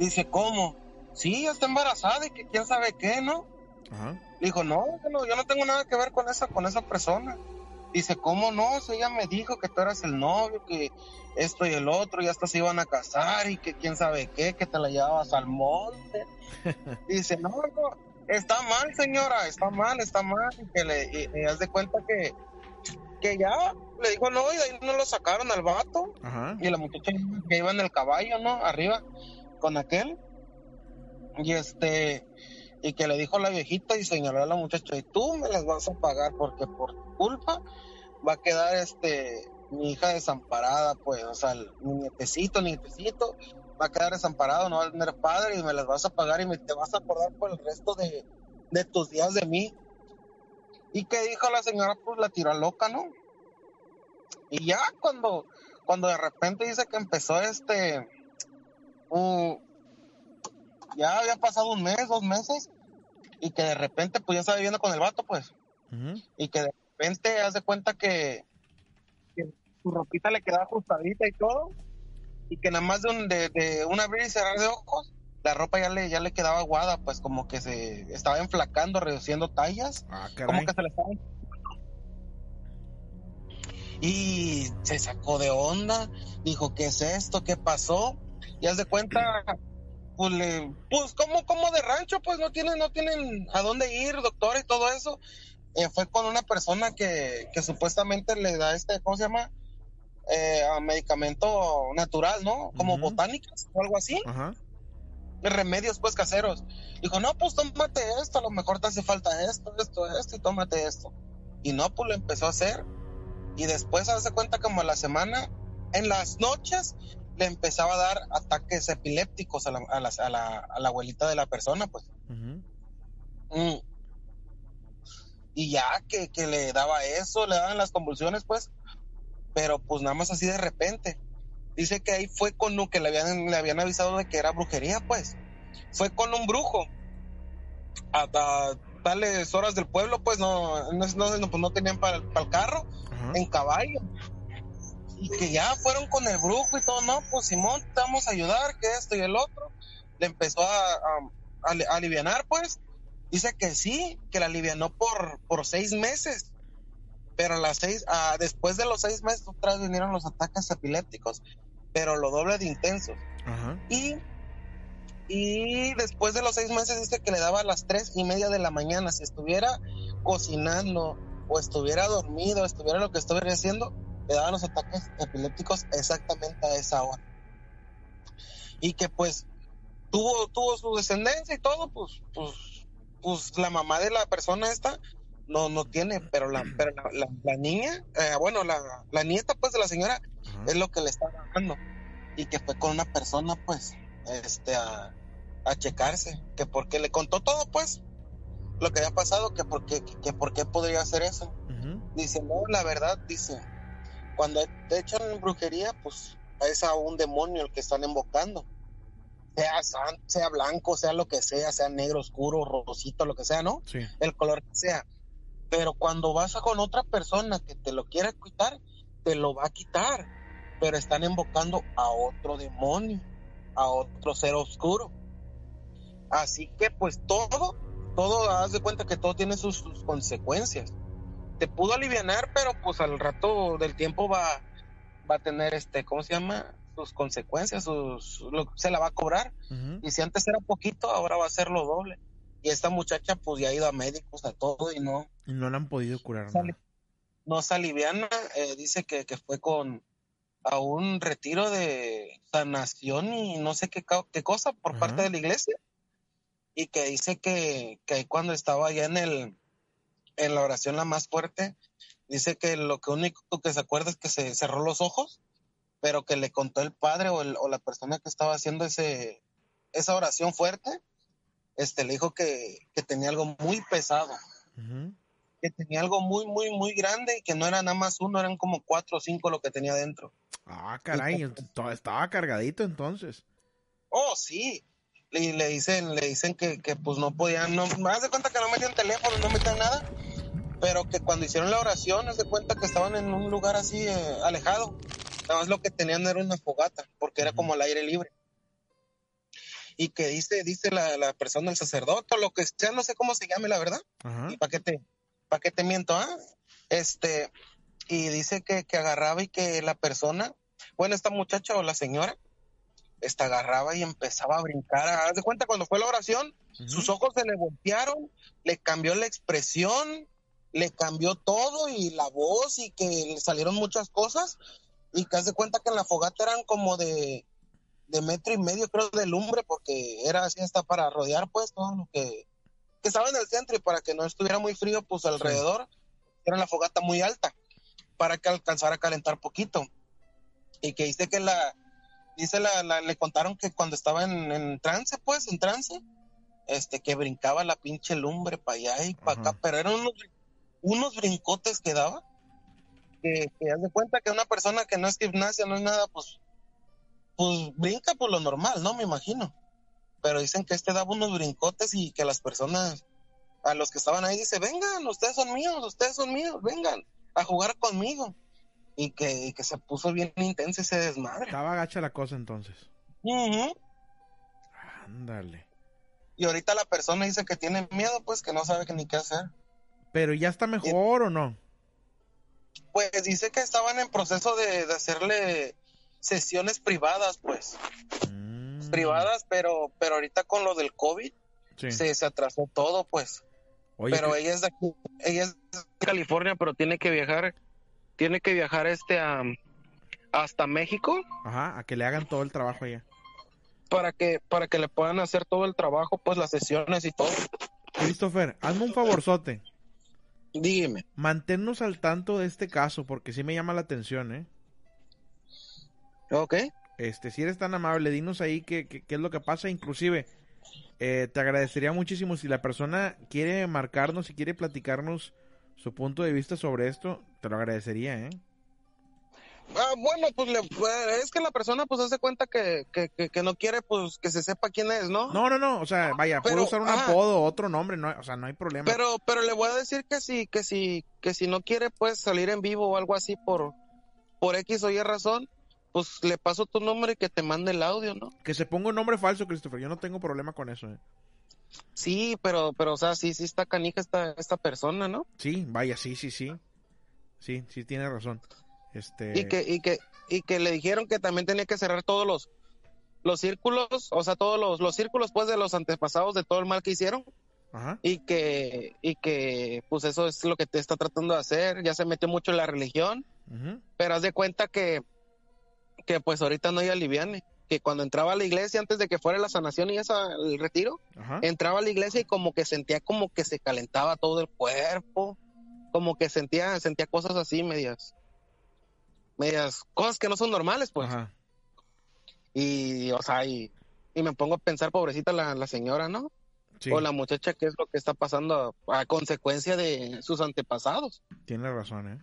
Dice, ¿cómo? Sí, ya está embarazada y que quién sabe qué, ¿no? Ajá. Le dijo, no, yo no, yo no tengo nada que ver con esa, con esa persona. Dice, ¿cómo no? Si ella me dijo que tú eras el novio, que esto y el otro, y hasta se iban a casar y que quién sabe qué, que te la llevabas al monte. <laughs> Dice, no, no, está mal, señora, está mal, está mal. Y que le, y, y haz de cuenta que, que ya le dijo no, y de ahí no lo sacaron al vato. Ajá. Y la muchacha que iba en el caballo, ¿no? Arriba, con aquel. Y este, y que le dijo la viejita y señaló a la muchacha, y tú me las vas a pagar porque por culpa va a quedar este mi hija desamparada, pues, o sea, mi nietecito, nietecito, va a quedar desamparado, no va a tener padre y me las vas a pagar y me, te vas a acordar por el resto de, de tus días de mí. Y que dijo la señora, pues la tiró loca, ¿no? Y ya cuando, cuando de repente dice que empezó este, ya había pasado un mes, dos meses, y que de repente pues ya estaba viviendo con el vato, pues, y que de repente hace cuenta que, que su ropita le quedaba ajustadita y todo, y que nada más de, un, de, de un abrir y cerrar de ojos, la ropa ya le, ya le quedaba aguada, pues como que se estaba enflacando, reduciendo tallas, Ah, como que se le estaba y se sacó de onda, dijo, ¿qué es esto? ¿Qué pasó? Y haz de cuenta, pues, le, pues como, como de rancho, pues no tienen, no tienen a dónde ir, doctor y todo eso. Eh, fue con una persona que, que supuestamente le da este, ¿cómo se llama? Eh, a medicamento natural, ¿no? Como botánicas o algo así. Remedios pues caseros. Dijo, no, pues tómate esto, a lo mejor te hace falta esto, esto, esto, y tómate esto. Y no, pues lo empezó a hacer. Y después hace cuenta como a la semana, en las noches, le empezaba a dar ataques epilépticos a la, a la, a la, a la abuelita de la persona, pues. Mm. Y ya que, que le daba eso, le daban las convulsiones, pues. Pero pues nada más así de repente. Dice que ahí fue con un que le habían, le habían avisado de que era brujería, pues. Fue con un brujo. Hasta tales horas del pueblo, pues no, no, no, no, pues, no tenían para, para el carro, en caballo. Y que ya fueron con el brujo y todo, no, pues Simón, te vamos a ayudar, que esto y el otro. Le empezó a, a, a alivianar, pues. Dice que sí, que la alivianó por, por seis meses. Pero a las seis, ah, después de los seis meses, otra vez vinieron los ataques epilépticos, pero lo doble de intensos. Y, y después de los seis meses dice que le daba a las tres y media de la mañana. Si estuviera cocinando o estuviera dormido, estuviera lo que estuviera haciendo, le daban los ataques epilépticos exactamente a esa hora. Y que pues tuvo, tuvo su descendencia y todo, pues, pues, pues la mamá de la persona esta no, no tiene, pero la, <clears throat> pero la, la, la niña, eh, bueno, la, la nieta pues de la señora es lo que le está dando. Y que fue con una persona pues, este, a, a checarse, que porque le contó todo pues, lo que había pasado, que porque, que, que por qué podría hacer eso. Dice, no, la verdad, dice, cuando te echan brujería, pues es a un demonio el que están invocando. Sea santo, sea blanco, sea lo que sea, sea negro, oscuro, rosito, lo que sea, ¿no? Sí. El color que sea. Pero cuando vas a con otra persona que te lo quiera quitar, te lo va a quitar. Pero están invocando a otro demonio, a otro ser oscuro. Así que pues todo, todo, haz de cuenta que todo tiene sus, sus consecuencias. Te pudo aliviar, pero pues al rato del tiempo va, va a tener este, ¿cómo se llama? Sus consecuencias, sus, lo, se la va a cobrar. Y si antes era poquito, ahora va a ser lo doble. Y esta muchacha pues ya ha ido a médicos, a todo y no, Y no la han podido curar. No se aliviana. Eh, dice que, que fue con a un retiro de sanación y no sé qué, qué cosa por parte de la iglesia. Y que dice que, que cuando estaba allá en el en la oración la más fuerte, dice que lo que único que se acuerda es que se cerró los ojos, pero que le contó el padre o, el- o la persona que estaba haciendo ese esa oración fuerte, este le dijo que, que tenía algo muy pesado, que tenía algo muy, muy, muy grande y que no era nada más uno, eran como cuatro o cinco lo que tenía dentro. Ah, caray, estaba cargadito entonces. Oh, sí. Y le dicen, le dicen que, que pues no podían, no, me de cuenta que no metían teléfono, no metían nada, pero que cuando hicieron la oración, haz de cuenta que estaban en un lugar así eh, alejado. Nada más lo que tenían era una fogata, porque era como al aire libre. Y que dice, dice la, la persona, el sacerdote, o lo que sea, no sé cómo se llame, la verdad. Ajá. ¿Y para qué te, para qué te miento, ah? Este, y dice que, que agarraba y que la persona, bueno, esta muchacha o la señora, esta agarraba y empezaba a brincar. Haz de cuenta cuando fue la oración, sus ojos se le voltearon, le cambió la expresión, le cambió todo y la voz y que le salieron muchas cosas. Y que haz de cuenta que en la fogata eran como de, de metro y medio creo de lumbre porque era así hasta para rodear pues todo lo que, que estaba en el centro y para que no estuviera muy frío pues alrededor era la fogata muy alta para que alcanzara a calentar poquito. Y que dice que la dice la, la- le contaron que cuando estaba en, en trance, pues, en trance, este, que brincaba la pinche lumbre para allá y para acá, pero eran unos, unos brincotes que daba, que, que haz de cuenta que una persona que no es gimnasia, no es nada, pues, pues brinca por lo normal, ¿no? Me imagino. Pero dicen que este daba unos brincotes y que las personas, a los que estaban ahí, dice, vengan, ustedes son míos, ustedes son míos, vengan a jugar conmigo. Y que, y que se puso bien intenso ese desmadre. Estaba gacha la cosa entonces. Ándale. Y ahorita la persona dice que tiene miedo, pues que no sabe que ni qué hacer. Pero ya está mejor o no? Pues dice que estaban en proceso de, de hacerle sesiones privadas, pues. Privadas, pero, pero ahorita con lo del COVID Sí. se, se atrasó todo, pues. Oye, pero que- ella es de aquí, ella es de California, pero tiene que viajar, tiene que viajar este a, hasta México Ajá, a que le hagan todo el trabajo allá. para que, para que le puedan hacer todo el trabajo, pues las sesiones y todo. Christopher, hazme un favorzote. Dígame. Manténnos al tanto de este caso, porque sí me llama la atención, ¿eh? Ok. Este, si eres tan amable, dinos ahí qué, qué, qué es lo que pasa. Inclusive, eh, te agradecería muchísimo si la persona quiere marcarnos y quiere platicarnos su punto de vista sobre esto, te lo agradecería, ¿eh? Ah, bueno, pues le- pues, es que la persona pues hace cuenta que, que, que, que no quiere pues que se sepa quién es, ¿no? No, no, no, o sea, vaya, puedo Pero, usar un ajá. apodo, otro nombre, no, o sea, no hay problema. Pero, pero le voy a decir que si, que si, que si no quiere pues salir en vivo o algo así por, por X o Y razón, pues le paso tu número y que te mande el audio, ¿no? Que se ponga un nombre falso, Christopher, yo no tengo problema con eso, ¿eh? Sí, pero, pero, o sea, sí, sí está canija esta, esta persona, ¿no? Sí, vaya, sí, sí, sí. Sí, sí, tiene razón. Este... Y que, y que, y que le dijeron que también tenía que cerrar todos los, los círculos, o sea, todos los, los círculos pues de los antepasados de todo el mal que hicieron. Ajá. Y que, y que, pues eso es lo que te está tratando de hacer. Ya se metió mucho en la religión, pero haz de cuenta que, que pues ahorita no hay aliviane. Que cuando entraba a la iglesia, antes de que fuera la sanación y esa, el retiro, Ajá. entraba a la iglesia y como que sentía como que se calentaba todo el cuerpo, como que sentía, sentía cosas así medias, medias, cosas que no son normales, pues. Ajá. Y, o sea, y, y me pongo a pensar, pobrecita la, la señora, ¿no? Sí. O la muchacha, ¿qué es lo que está pasando a, a consecuencia de sus antepasados? Tiene razón, ¿eh?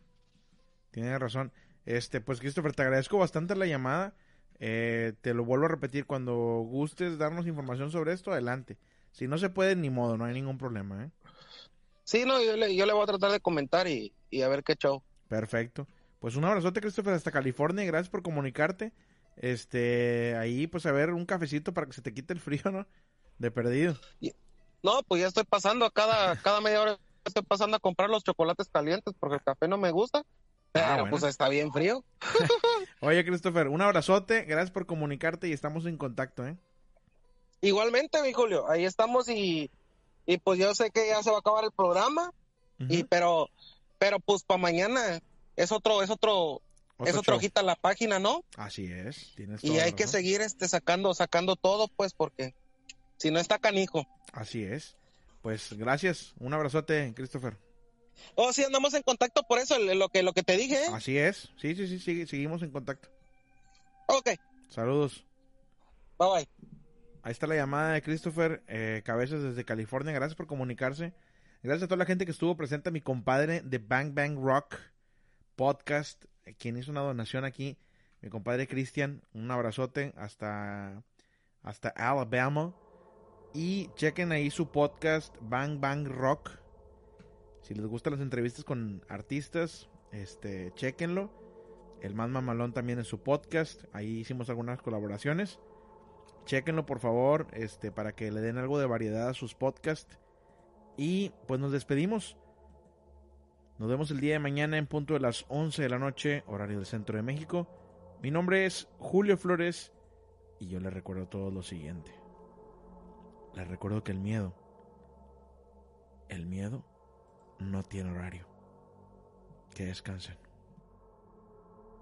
Tiene razón. Este, pues Christopher, te agradezco bastante la llamada. Eh, te lo vuelvo a repetir, cuando gustes darnos información sobre esto, adelante. Si no se puede, ni modo, no hay ningún problema, ¿eh? Sí, no, yo le, yo le voy a tratar de comentar y, y a ver qué show. Perfecto. Pues un abrazote, Christopher, hasta California. y Gracias por comunicarte. Este, ahí, pues a ver, un cafecito para que se te quite el frío, ¿no? De perdido. No, pues ya estoy pasando a cada, cada media hora, estoy pasando a comprar los chocolates calientes porque el café no me gusta. Pero Ah, bueno. pues está bien frío. <laughs> Oye, Christopher, un abrazote. Gracias por comunicarte y estamos en contacto, ¿eh? Igualmente, mi Julio, ahí estamos y, y pues yo sé que ya se va a acabar el programa, y pero, pero pues para mañana es otro, es otro, es Otro otra show. hojita la página, ¿no? Así es. Tienes Y hay que seguir este sacando, sacando todo, pues, porque si no está canijo. Así es. Pues gracias. Un abrazote, Christopher. Oh, sí, andamos en contacto por eso, lo que, lo que te dije, ¿eh? Así es. Sí, sí, sí, sigue- seguimos en contacto. Ok, Saludos. bye bye. Ahí está la llamada de Christopher eh, Cabezas desde California. Gracias por comunicarse. Gracias a toda la gente que estuvo presente. A mi compadre de Bang Bang Rock Podcast, eh, quien hizo una donación aquí. Mi compadre Cristian. Un abrazote hasta, hasta Alabama. Y chequen ahí su podcast Bang Bang Rock. Si les gustan las entrevistas con artistas, este, chequenlo. El más mamalón también en su podcast. Ahí hicimos algunas colaboraciones. Chequenlo por favor, este, para que le den algo de variedad a sus podcasts. Y pues nos despedimos. Nos vemos el día de mañana en punto de las 11 de la noche, horario del centro de México. Mi nombre es Julio Flores y yo les recuerdo todo lo siguiente. Les recuerdo que el miedo, el miedo no tiene horario. Que descansen.